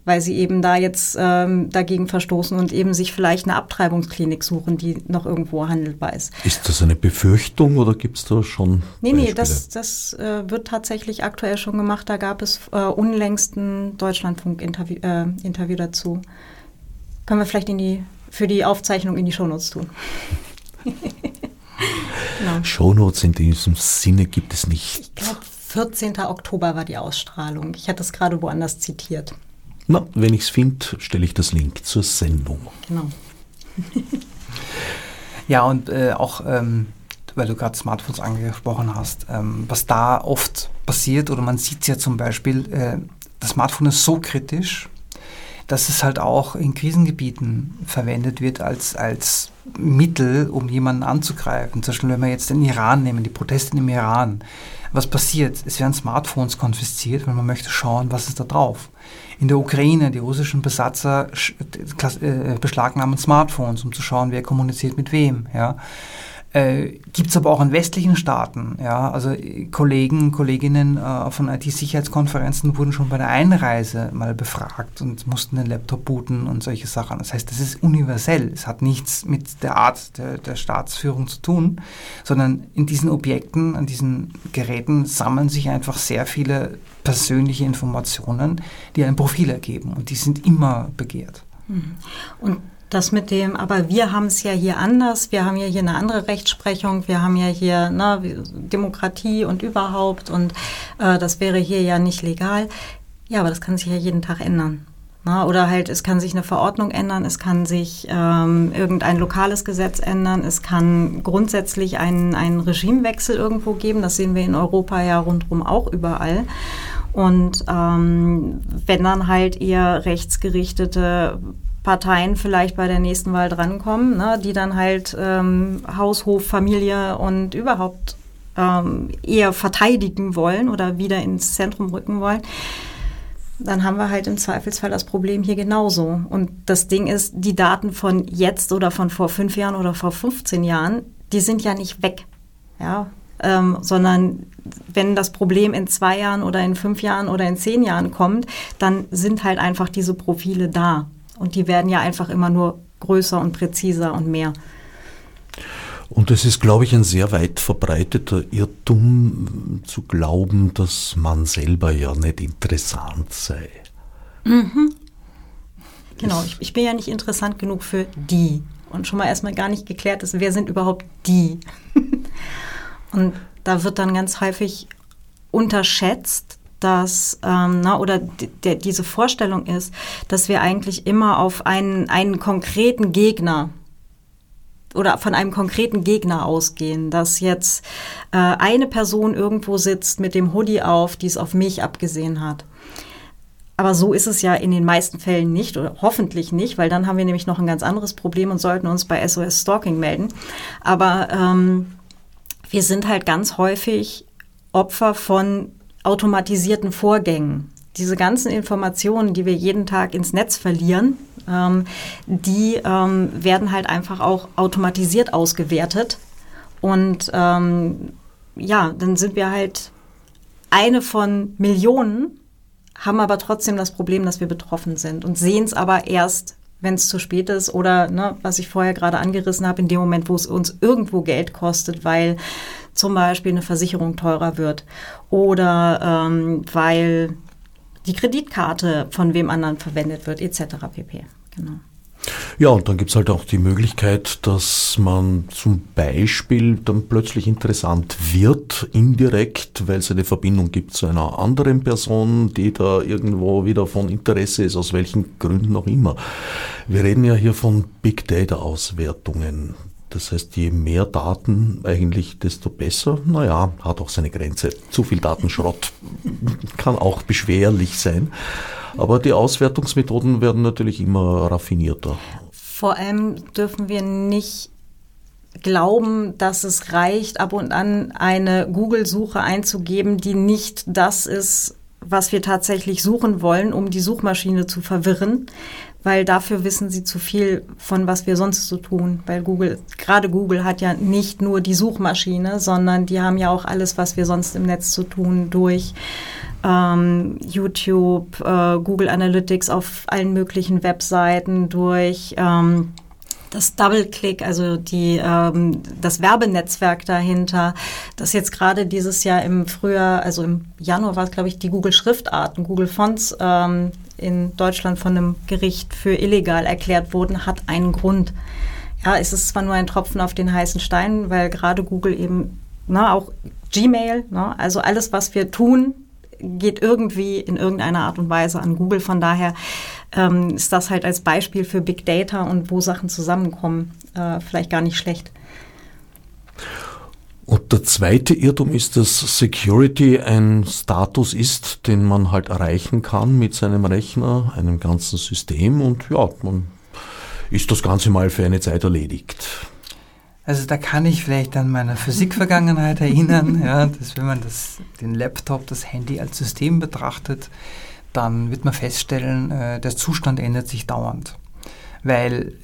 weil sie eben da jetzt ähm, dagegen verstoßen und eben sich vielleicht eine Abtreibungsklinik suchen, die noch irgendwo handelbar ist.
Ist das eine Befürchtung oder gibt es da schon?
Nee, Beispiele? nee, das, das äh, wird tatsächlich aktuell schon gemacht. Da gab es äh, unlängst ein Deutschlandfunk-Interview äh, Interview dazu. Können wir vielleicht in die, für die Aufzeichnung in die Shownotes tun.
Genau. Shownotes in diesem Sinne gibt es nicht.
Ich glaube, 14. Oktober war die Ausstrahlung. Ich hatte es gerade woanders zitiert.
Na, wenn ich es finde, stelle ich das Link zur Sendung.
Genau.
ja, und äh, auch, ähm, weil du gerade Smartphones angesprochen hast, ähm, was da oft passiert, oder man sieht es ja zum Beispiel, äh, das Smartphone ist so kritisch, dass es halt auch in Krisengebieten verwendet wird als, als Mittel, um jemanden anzugreifen. Zum Beispiel, wenn wir jetzt den Iran nehmen, die Proteste im Iran. Was passiert? Es werden Smartphones konfisziert, weil man möchte schauen, was ist da drauf. In der Ukraine, die russischen Besatzer äh, beschlagnahmen Smartphones, um zu schauen, wer kommuniziert mit wem. Ja. Äh, Gibt es aber auch in westlichen Staaten. Ja? Also äh, Kollegen, Kolleginnen äh, von IT-Sicherheitskonferenzen wurden schon bei der Einreise mal befragt und mussten den Laptop booten und solche Sachen. Das heißt, das ist universell. Es hat nichts mit der Art der, der Staatsführung zu tun, sondern in diesen Objekten, an diesen Geräten sammeln sich einfach sehr viele persönliche Informationen, die ein Profil ergeben und die sind immer begehrt.
Mhm. Und das mit dem, aber wir haben es ja hier anders, wir haben ja hier eine andere Rechtsprechung, wir haben ja hier ne, Demokratie und überhaupt und äh, das wäre hier ja nicht legal. Ja, aber das kann sich ja jeden Tag ändern. Na, ne? oder halt, es kann sich eine Verordnung ändern, es kann sich ähm, irgendein lokales Gesetz ändern, es kann grundsätzlich einen, einen Regimewechsel irgendwo geben. Das sehen wir in Europa ja rundherum auch überall. Und ähm, wenn dann halt eher rechtsgerichtete Parteien vielleicht bei der nächsten Wahl drankommen, ne, die dann halt ähm, Haus, Hof, Familie und überhaupt ähm, eher verteidigen wollen oder wieder ins Zentrum rücken wollen, dann haben wir halt im Zweifelsfall das Problem hier genauso. Und das Ding ist, die Daten von jetzt oder von vor fünf Jahren oder vor 15 Jahren, die sind ja nicht weg. Ja, ähm, sondern wenn das Problem in zwei Jahren oder in fünf Jahren oder in zehn Jahren kommt, dann sind halt einfach diese Profile da. Und die werden ja einfach immer nur größer und präziser und mehr.
Und es ist, glaube ich, ein sehr weit verbreiteter Irrtum zu glauben, dass man selber ja nicht interessant sei.
Mhm. Genau, ich, ich, bin ja nicht interessant genug für die. Und schon mal erstmal gar nicht geklärt ist, wer sind überhaupt die? und da wird dann ganz häufig unterschätzt, dass, ähm, na, oder diese Vorstellung ist, dass wir eigentlich immer auf einen, einen konkreten Gegner oder von einem konkreten Gegner ausgehen, dass jetzt äh, eine Person irgendwo sitzt mit dem Hoodie auf, die es auf mich abgesehen hat. Aber so ist es ja in den meisten Fällen nicht oder hoffentlich nicht, weil dann haben wir nämlich noch ein ganz anderes Problem und sollten uns bei SOS Stalking melden. Aber ähm, wir sind halt ganz häufig Opfer von automatisierten Vorgängen. Diese ganzen Informationen, die wir jeden Tag ins Netz verlieren, ähm, die ähm, werden halt einfach auch automatisiert ausgewertet. Und ähm, ja, dann sind wir halt eine von Millionen, haben aber trotzdem das Problem, dass wir betroffen sind und sehen es aber erst, wenn es zu spät ist oder, ne, was ich vorher gerade angerissen habe, in dem Moment, wo es uns irgendwo Geld kostet, weil zum Beispiel eine Versicherung teurer wird oder ähm, weil die Kreditkarte von wem anderen verwendet wird, etc. pp. Genau.
Ja, und dann gibt es halt auch die Möglichkeit, dass man zum Beispiel dann plötzlich interessant wird, indirekt, weil es eine Verbindung gibt zu einer anderen Person, die da irgendwo wieder von Interesse ist, aus welchen Gründen auch immer. Wir reden ja hier von Big Data Auswertungen. Das heißt, je mehr Daten eigentlich, desto besser. Naja, hat auch seine Grenze. Zu viel Datenschrott kann auch beschwerlich sein. Aber die Auswertungsmethoden werden natürlich immer raffinierter.
Vor allem dürfen wir nicht glauben, dass es reicht, ab und an eine Google-Suche einzugeben, die nicht das ist, was wir tatsächlich suchen wollen, um die Suchmaschine zu verwirren, weil dafür wissen sie zu viel von was wir sonst so tun. Weil Google, gerade Google hat ja nicht nur die Suchmaschine, sondern die haben ja auch alles, was wir sonst im Netz zu tun, durch ähm, YouTube, äh, Google Analytics auf allen möglichen Webseiten, durch ähm, das Double-Click, also die, ähm, das Werbenetzwerk dahinter, das jetzt gerade dieses Jahr im Frühjahr, also im Januar war es, glaube ich, die Google-Schriftarten, Google Fonts ähm, in Deutschland von einem Gericht für illegal erklärt wurden, hat einen Grund. Ja, es ist zwar nur ein Tropfen auf den heißen Stein, weil gerade Google eben, na, auch Gmail, na, also alles, was wir tun, geht irgendwie in irgendeiner Art und Weise an Google. Von daher ähm, ist das halt als Beispiel für Big Data und wo Sachen zusammenkommen äh, vielleicht gar nicht schlecht.
Und der zweite Irrtum ist, dass Security ein Status ist, den man halt erreichen kann mit seinem Rechner, einem ganzen System und ja, man ist das Ganze mal für eine Zeit erledigt.
Also da kann ich vielleicht an meine Physikvergangenheit erinnern, ja, dass wenn man das, den Laptop, das Handy als System betrachtet, dann wird man feststellen, äh, der Zustand ändert sich dauernd. Weil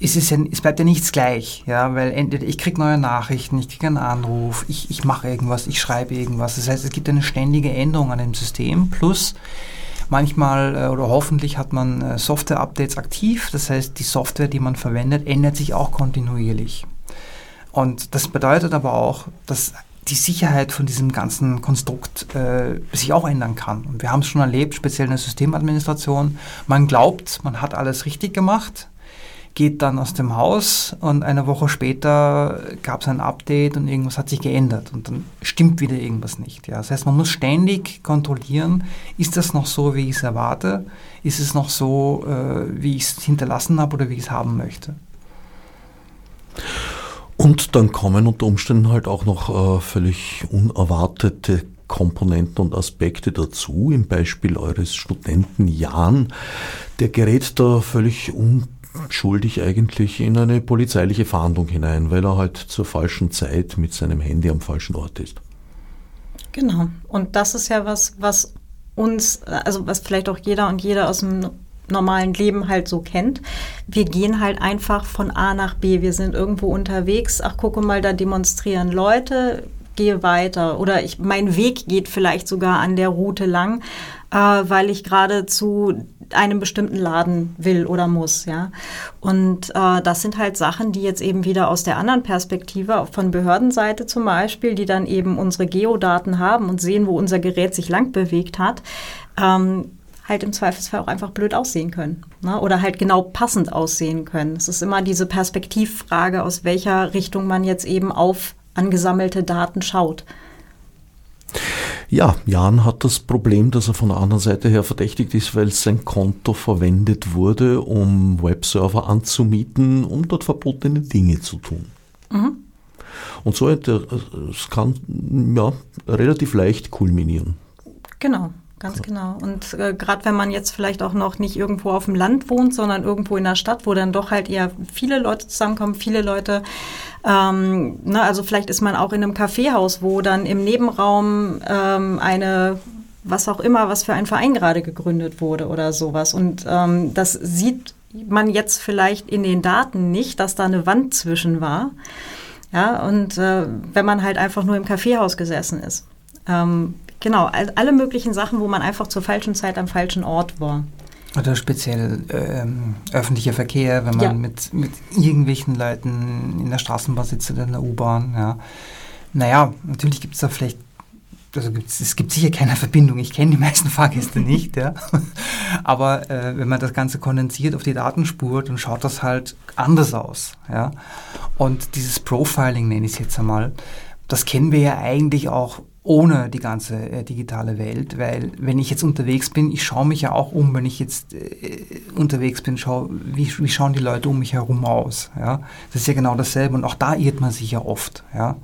es, ist ja, es bleibt ja nichts gleich, ja, weil entweder ich kriege neue Nachrichten, ich kriege einen Anruf, ich, ich mache irgendwas, ich schreibe irgendwas. Das heißt, es gibt eine ständige Änderung an dem System, plus Manchmal äh, oder hoffentlich hat man äh, Software-Updates aktiv. Das heißt, die Software, die man verwendet, ändert sich auch kontinuierlich. Und das bedeutet aber auch, dass die Sicherheit von diesem ganzen Konstrukt äh, sich auch ändern kann. Und wir haben es schon erlebt, speziell in der Systemadministration. Man glaubt, man hat alles richtig gemacht, geht dann aus dem Haus und eine Woche später gab es ein Update und irgendwas hat sich geändert und dann stimmt wieder irgendwas nicht. Ja. Das heißt, man muss ständig kontrollieren, ist das noch so, wie ich es erwarte? Ist es noch so, äh, wie ich es hinterlassen habe oder wie ich es haben möchte?
Und dann kommen unter Umständen halt auch noch äh, völlig unerwartete Komponenten und Aspekte dazu. Im Beispiel eures Studenten Jan, der gerät da völlig unschuldig eigentlich in eine polizeiliche Fahndung hinein, weil er halt zur falschen Zeit mit seinem Handy am falschen Ort ist.
Genau. Und das ist ja was, was uns, also was vielleicht auch jeder und jeder aus dem normalen Leben halt so kennt. Wir gehen halt einfach von A nach B. Wir sind irgendwo unterwegs. Ach, gucke mal, da demonstrieren Leute. Gehe weiter. Oder ich, mein Weg geht vielleicht sogar an der Route lang, äh, weil ich gerade zu einem bestimmten Laden will oder muss, ja. Und äh, das sind halt Sachen, die jetzt eben wieder aus der anderen Perspektive, von Behördenseite zum Beispiel, die dann eben unsere Geodaten haben und sehen, wo unser Gerät sich lang bewegt hat, ähm, halt im Zweifelsfall auch einfach blöd aussehen können ne? oder halt genau passend aussehen können. Es ist immer diese Perspektivfrage, aus welcher Richtung man jetzt eben auf angesammelte Daten schaut.
Ja, Jan hat das Problem, dass er von der anderen Seite her verdächtigt ist, weil sein Konto verwendet wurde, um Webserver anzumieten, um dort verbotene Dinge zu tun. Mhm. Und so, es kann ja relativ leicht kulminieren.
Genau. Ganz genau. Und äh, gerade wenn man jetzt vielleicht auch noch nicht irgendwo auf dem Land wohnt, sondern irgendwo in der Stadt, wo dann doch halt eher viele Leute zusammenkommen, viele Leute, ähm, ne, also vielleicht ist man auch in einem Kaffeehaus, wo dann im Nebenraum ähm, eine was auch immer, was für ein Verein gerade gegründet wurde oder sowas. Und ähm, das sieht man jetzt vielleicht in den Daten nicht, dass da eine Wand zwischen war. Ja, und äh, wenn man halt einfach nur im Kaffeehaus gesessen ist. Ähm, Genau, alle möglichen Sachen, wo man einfach zur falschen Zeit am falschen Ort war.
Oder speziell ähm, öffentlicher Verkehr, wenn man ja. mit, mit irgendwelchen Leuten in der Straßenbahn sitzt oder in der U-Bahn. Ja. Naja, natürlich gibt es da vielleicht, also gibt's, es gibt sicher keine Verbindung. Ich kenne die meisten Fahrgäste nicht, ja. Aber äh, wenn man das Ganze kondensiert auf die Datenspur, dann schaut das halt anders aus. Ja. Und dieses Profiling nenne ich es jetzt einmal, das kennen wir ja eigentlich auch ohne die ganze äh, digitale Welt, weil wenn ich jetzt unterwegs bin, ich schaue mich ja auch um, wenn ich jetzt äh, unterwegs bin, schau, wie, wie schauen die Leute um mich herum aus, ja? Das ist ja genau dasselbe und auch da irrt man sich ja oft, ja?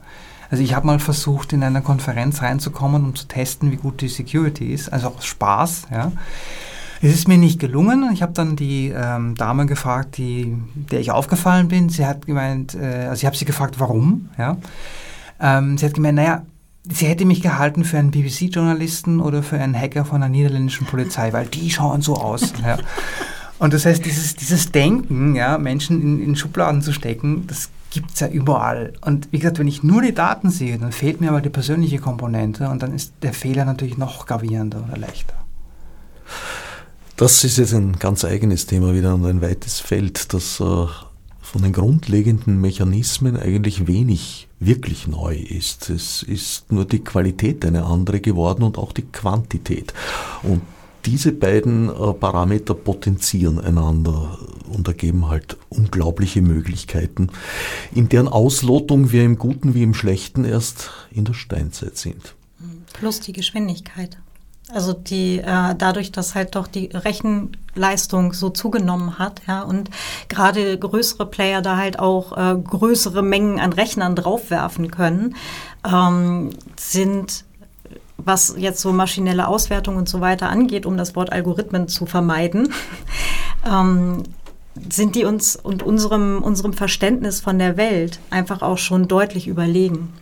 Also ich habe mal versucht, in einer Konferenz reinzukommen, um zu testen, wie gut die Security ist, also aus Spaß, ja? Es ist mir nicht gelungen. Ich habe dann die ähm, Dame gefragt, die, der ich aufgefallen bin. Sie hat gemeint, äh, also ich habe sie gefragt, warum, ja? Ähm, sie hat gemeint, naja, sie hätte mich gehalten für einen BBC-Journalisten oder für einen Hacker von der niederländischen Polizei, weil die schauen so aus. ja. Und das heißt, dieses, dieses Denken, ja, Menschen in, in Schubladen zu stecken, das gibt es ja überall. Und wie gesagt, wenn ich nur die Daten sehe, dann fehlt mir aber die persönliche Komponente und dann ist der Fehler natürlich noch gravierender oder leichter.
Das ist jetzt ein ganz eigenes Thema wieder und ein weites Feld, das äh, von den grundlegenden Mechanismen eigentlich wenig wirklich neu ist. Es ist nur die Qualität eine andere geworden und auch die Quantität. Und diese beiden äh, Parameter potenzieren einander und ergeben halt unglaubliche Möglichkeiten, in deren Auslotung wir im Guten wie im Schlechten erst in der Steinzeit sind.
Plus die Geschwindigkeit. Also die äh, dadurch, dass halt doch die Rechenleistung so zugenommen hat, ja, und gerade größere Player da halt auch äh, größere Mengen an Rechnern draufwerfen können, ähm, sind was jetzt so maschinelle Auswertung und so weiter angeht, um das Wort Algorithmen zu vermeiden, ähm, sind die uns und unserem, unserem Verständnis von der Welt einfach auch schon deutlich überlegen.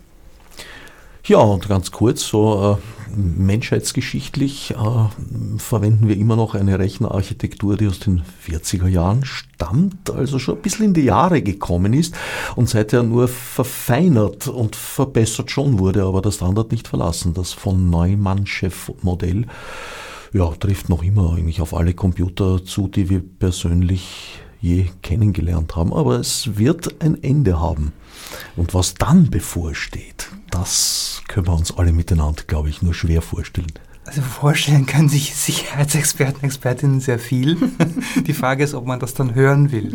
Ja, und ganz kurz, so äh, menschheitsgeschichtlich äh, verwenden wir immer noch eine Rechnerarchitektur, die aus den 40er Jahren stammt, also schon ein bisschen in die Jahre gekommen ist und seither nur verfeinert und verbessert schon wurde, aber der Standard nicht verlassen. Das von Neumann-Chef-Modell ja, trifft noch immer eigentlich auf alle Computer zu, die wir persönlich je kennengelernt haben, aber es wird ein Ende haben. Und was dann bevorsteht, das können wir uns alle miteinander, glaube ich, nur schwer vorstellen.
Also vorstellen können sich Sicherheitsexperten, Expertinnen sehr viel. Die Frage ist, ob man das dann hören will.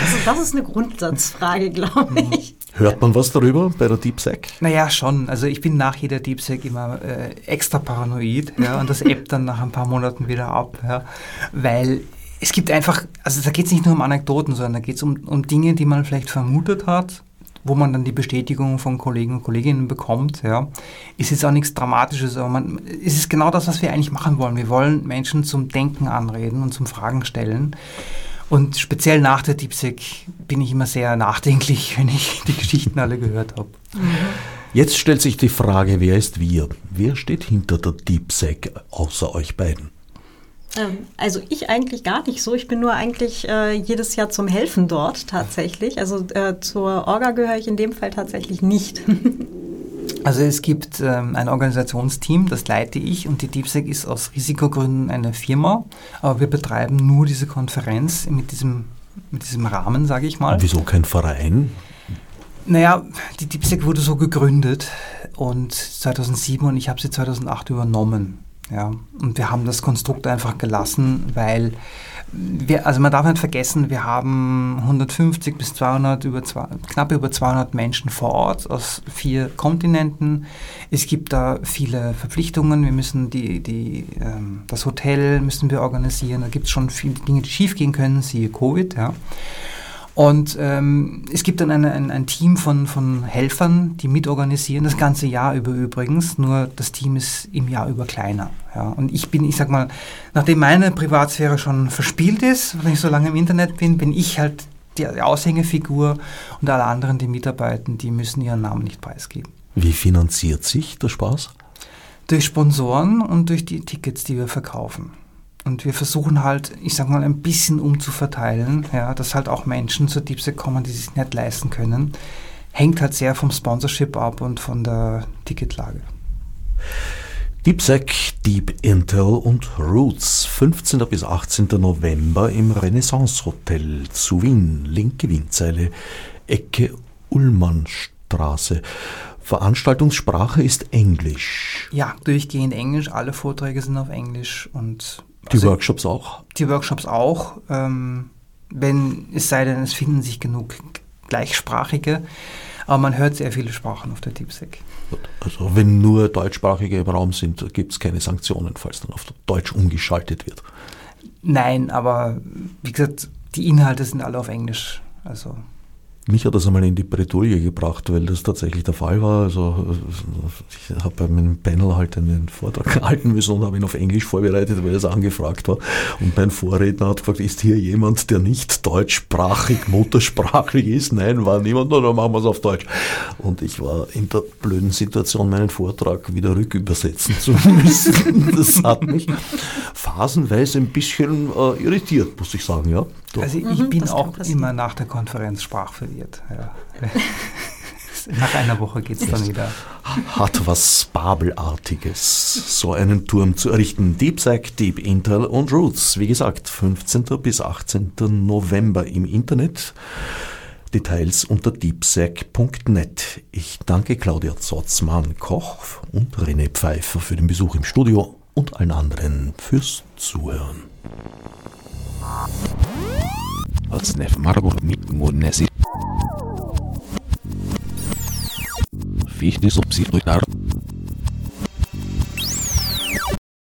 Also das ist eine Grundsatzfrage, glaube mhm. ich.
Hört man was darüber bei der DeepSec?
Naja, schon. Also ich bin nach jeder DeepSec immer äh, extra paranoid ja, und das ebbt dann nach ein paar Monaten wieder ab, ja, weil es gibt einfach, also da geht es nicht nur um Anekdoten, sondern da geht es um, um Dinge, die man vielleicht vermutet hat, wo man dann die Bestätigung von Kollegen und Kolleginnen bekommt, ja, ist jetzt auch nichts Dramatisches, aber man, es ist genau das, was wir eigentlich machen wollen. Wir wollen Menschen zum Denken anreden und zum Fragen stellen. Und speziell nach der DeepSec bin ich immer sehr nachdenklich, wenn ich die Geschichten alle gehört habe. Mhm.
Jetzt stellt sich die Frage, wer ist wir? Wer steht hinter der DeepSec außer euch beiden?
Ähm, also ich eigentlich gar nicht so. Ich bin nur eigentlich äh, jedes Jahr zum Helfen dort tatsächlich. Also äh, zur Orga gehöre ich in dem Fall tatsächlich nicht.
Also es gibt ähm, ein Organisationsteam, das leite ich und die DeepSec ist aus Risikogründen eine Firma, aber wir betreiben nur diese Konferenz mit diesem, mit diesem Rahmen, sage ich mal.
Wieso kein Verein?
Naja, die DeepSec wurde so gegründet und 2007 und ich habe sie 2008 übernommen. Ja, und wir haben das Konstrukt einfach gelassen, weil wir, also man darf nicht vergessen, wir haben 150 bis 200, über knapp über 200 Menschen vor Ort aus vier Kontinenten. Es gibt da viele Verpflichtungen. Wir müssen die, die, ähm, das Hotel müssen wir organisieren. Da gibt es schon viele Dinge, die schiefgehen können, siehe Covid. Ja. Und ähm, es gibt dann eine, ein, ein, Team von, von Helfern, die mitorganisieren, das ganze Jahr über übrigens, nur das Team ist im Jahr über kleiner. Ja. Und ich bin, ich sag mal, nachdem meine Privatsphäre schon verspielt ist, wenn ich so lange im Internet bin, bin ich halt die, die Aushängefigur und alle anderen, die mitarbeiten, die müssen ihren Namen nicht preisgeben.
Wie finanziert sich der Spaß?
Durch Sponsoren und durch die Tickets, die wir verkaufen. Und wir versuchen halt, ich sag mal, ein bisschen umzuverteilen, ja, dass halt auch Menschen zur DeepSec kommen, die sich nicht leisten können. Hängt halt sehr vom Sponsorship ab und von der Ticketlage.
DeepSec, Deep Intel und Roots, 15. bis 18. November im Renaissance Hotel zu Wien, linke Wienzeile, Ecke Ullmannstraße. Veranstaltungssprache ist Englisch.
Ja, durchgehend Englisch. Alle Vorträge sind auf Englisch und
die also, Workshops auch?
Die Workshops auch. Ähm, wenn es sei denn, es finden sich genug gleichsprachige. Aber man hört sehr viele Sprachen auf der DeepSec.
Also wenn nur Deutschsprachige im Raum sind, gibt es keine Sanktionen, falls dann auf Deutsch umgeschaltet wird.
Nein, aber wie gesagt, die Inhalte sind alle auf Englisch. Also
mich hat das einmal in die Bredouille gebracht, weil das tatsächlich der Fall war. Also ich habe bei meinem Panel halt einen Vortrag halten müssen und habe ihn auf Englisch vorbereitet, weil das angefragt war. Und mein Vorredner hat gefragt, ist hier jemand, der nicht deutschsprachig, muttersprachlich ist? Nein, war niemand, dann machen wir es auf Deutsch. Und ich war in der blöden Situation, meinen Vortrag wieder rückübersetzen zu müssen. Das hat mich phasenweise ein bisschen äh, irritiert, muss ich sagen, ja.
Doch. Also ich mhm, bin auch immer nach der Konferenz sprachverwirrt. Ja. nach einer Woche geht es dann wieder.
Hat was Babelartiges, so einen Turm zu errichten. DeepSec, Deep Intel und Roots. Wie gesagt, 15. bis 18. November im Internet. Details unter deepsec.net. Ich danke Claudia Zotzmann-Koch und René Pfeiffer für den Besuch im Studio und allen anderen fürs Zuhören. Otsnef Margur Mikmunesi. Fichte subsidiar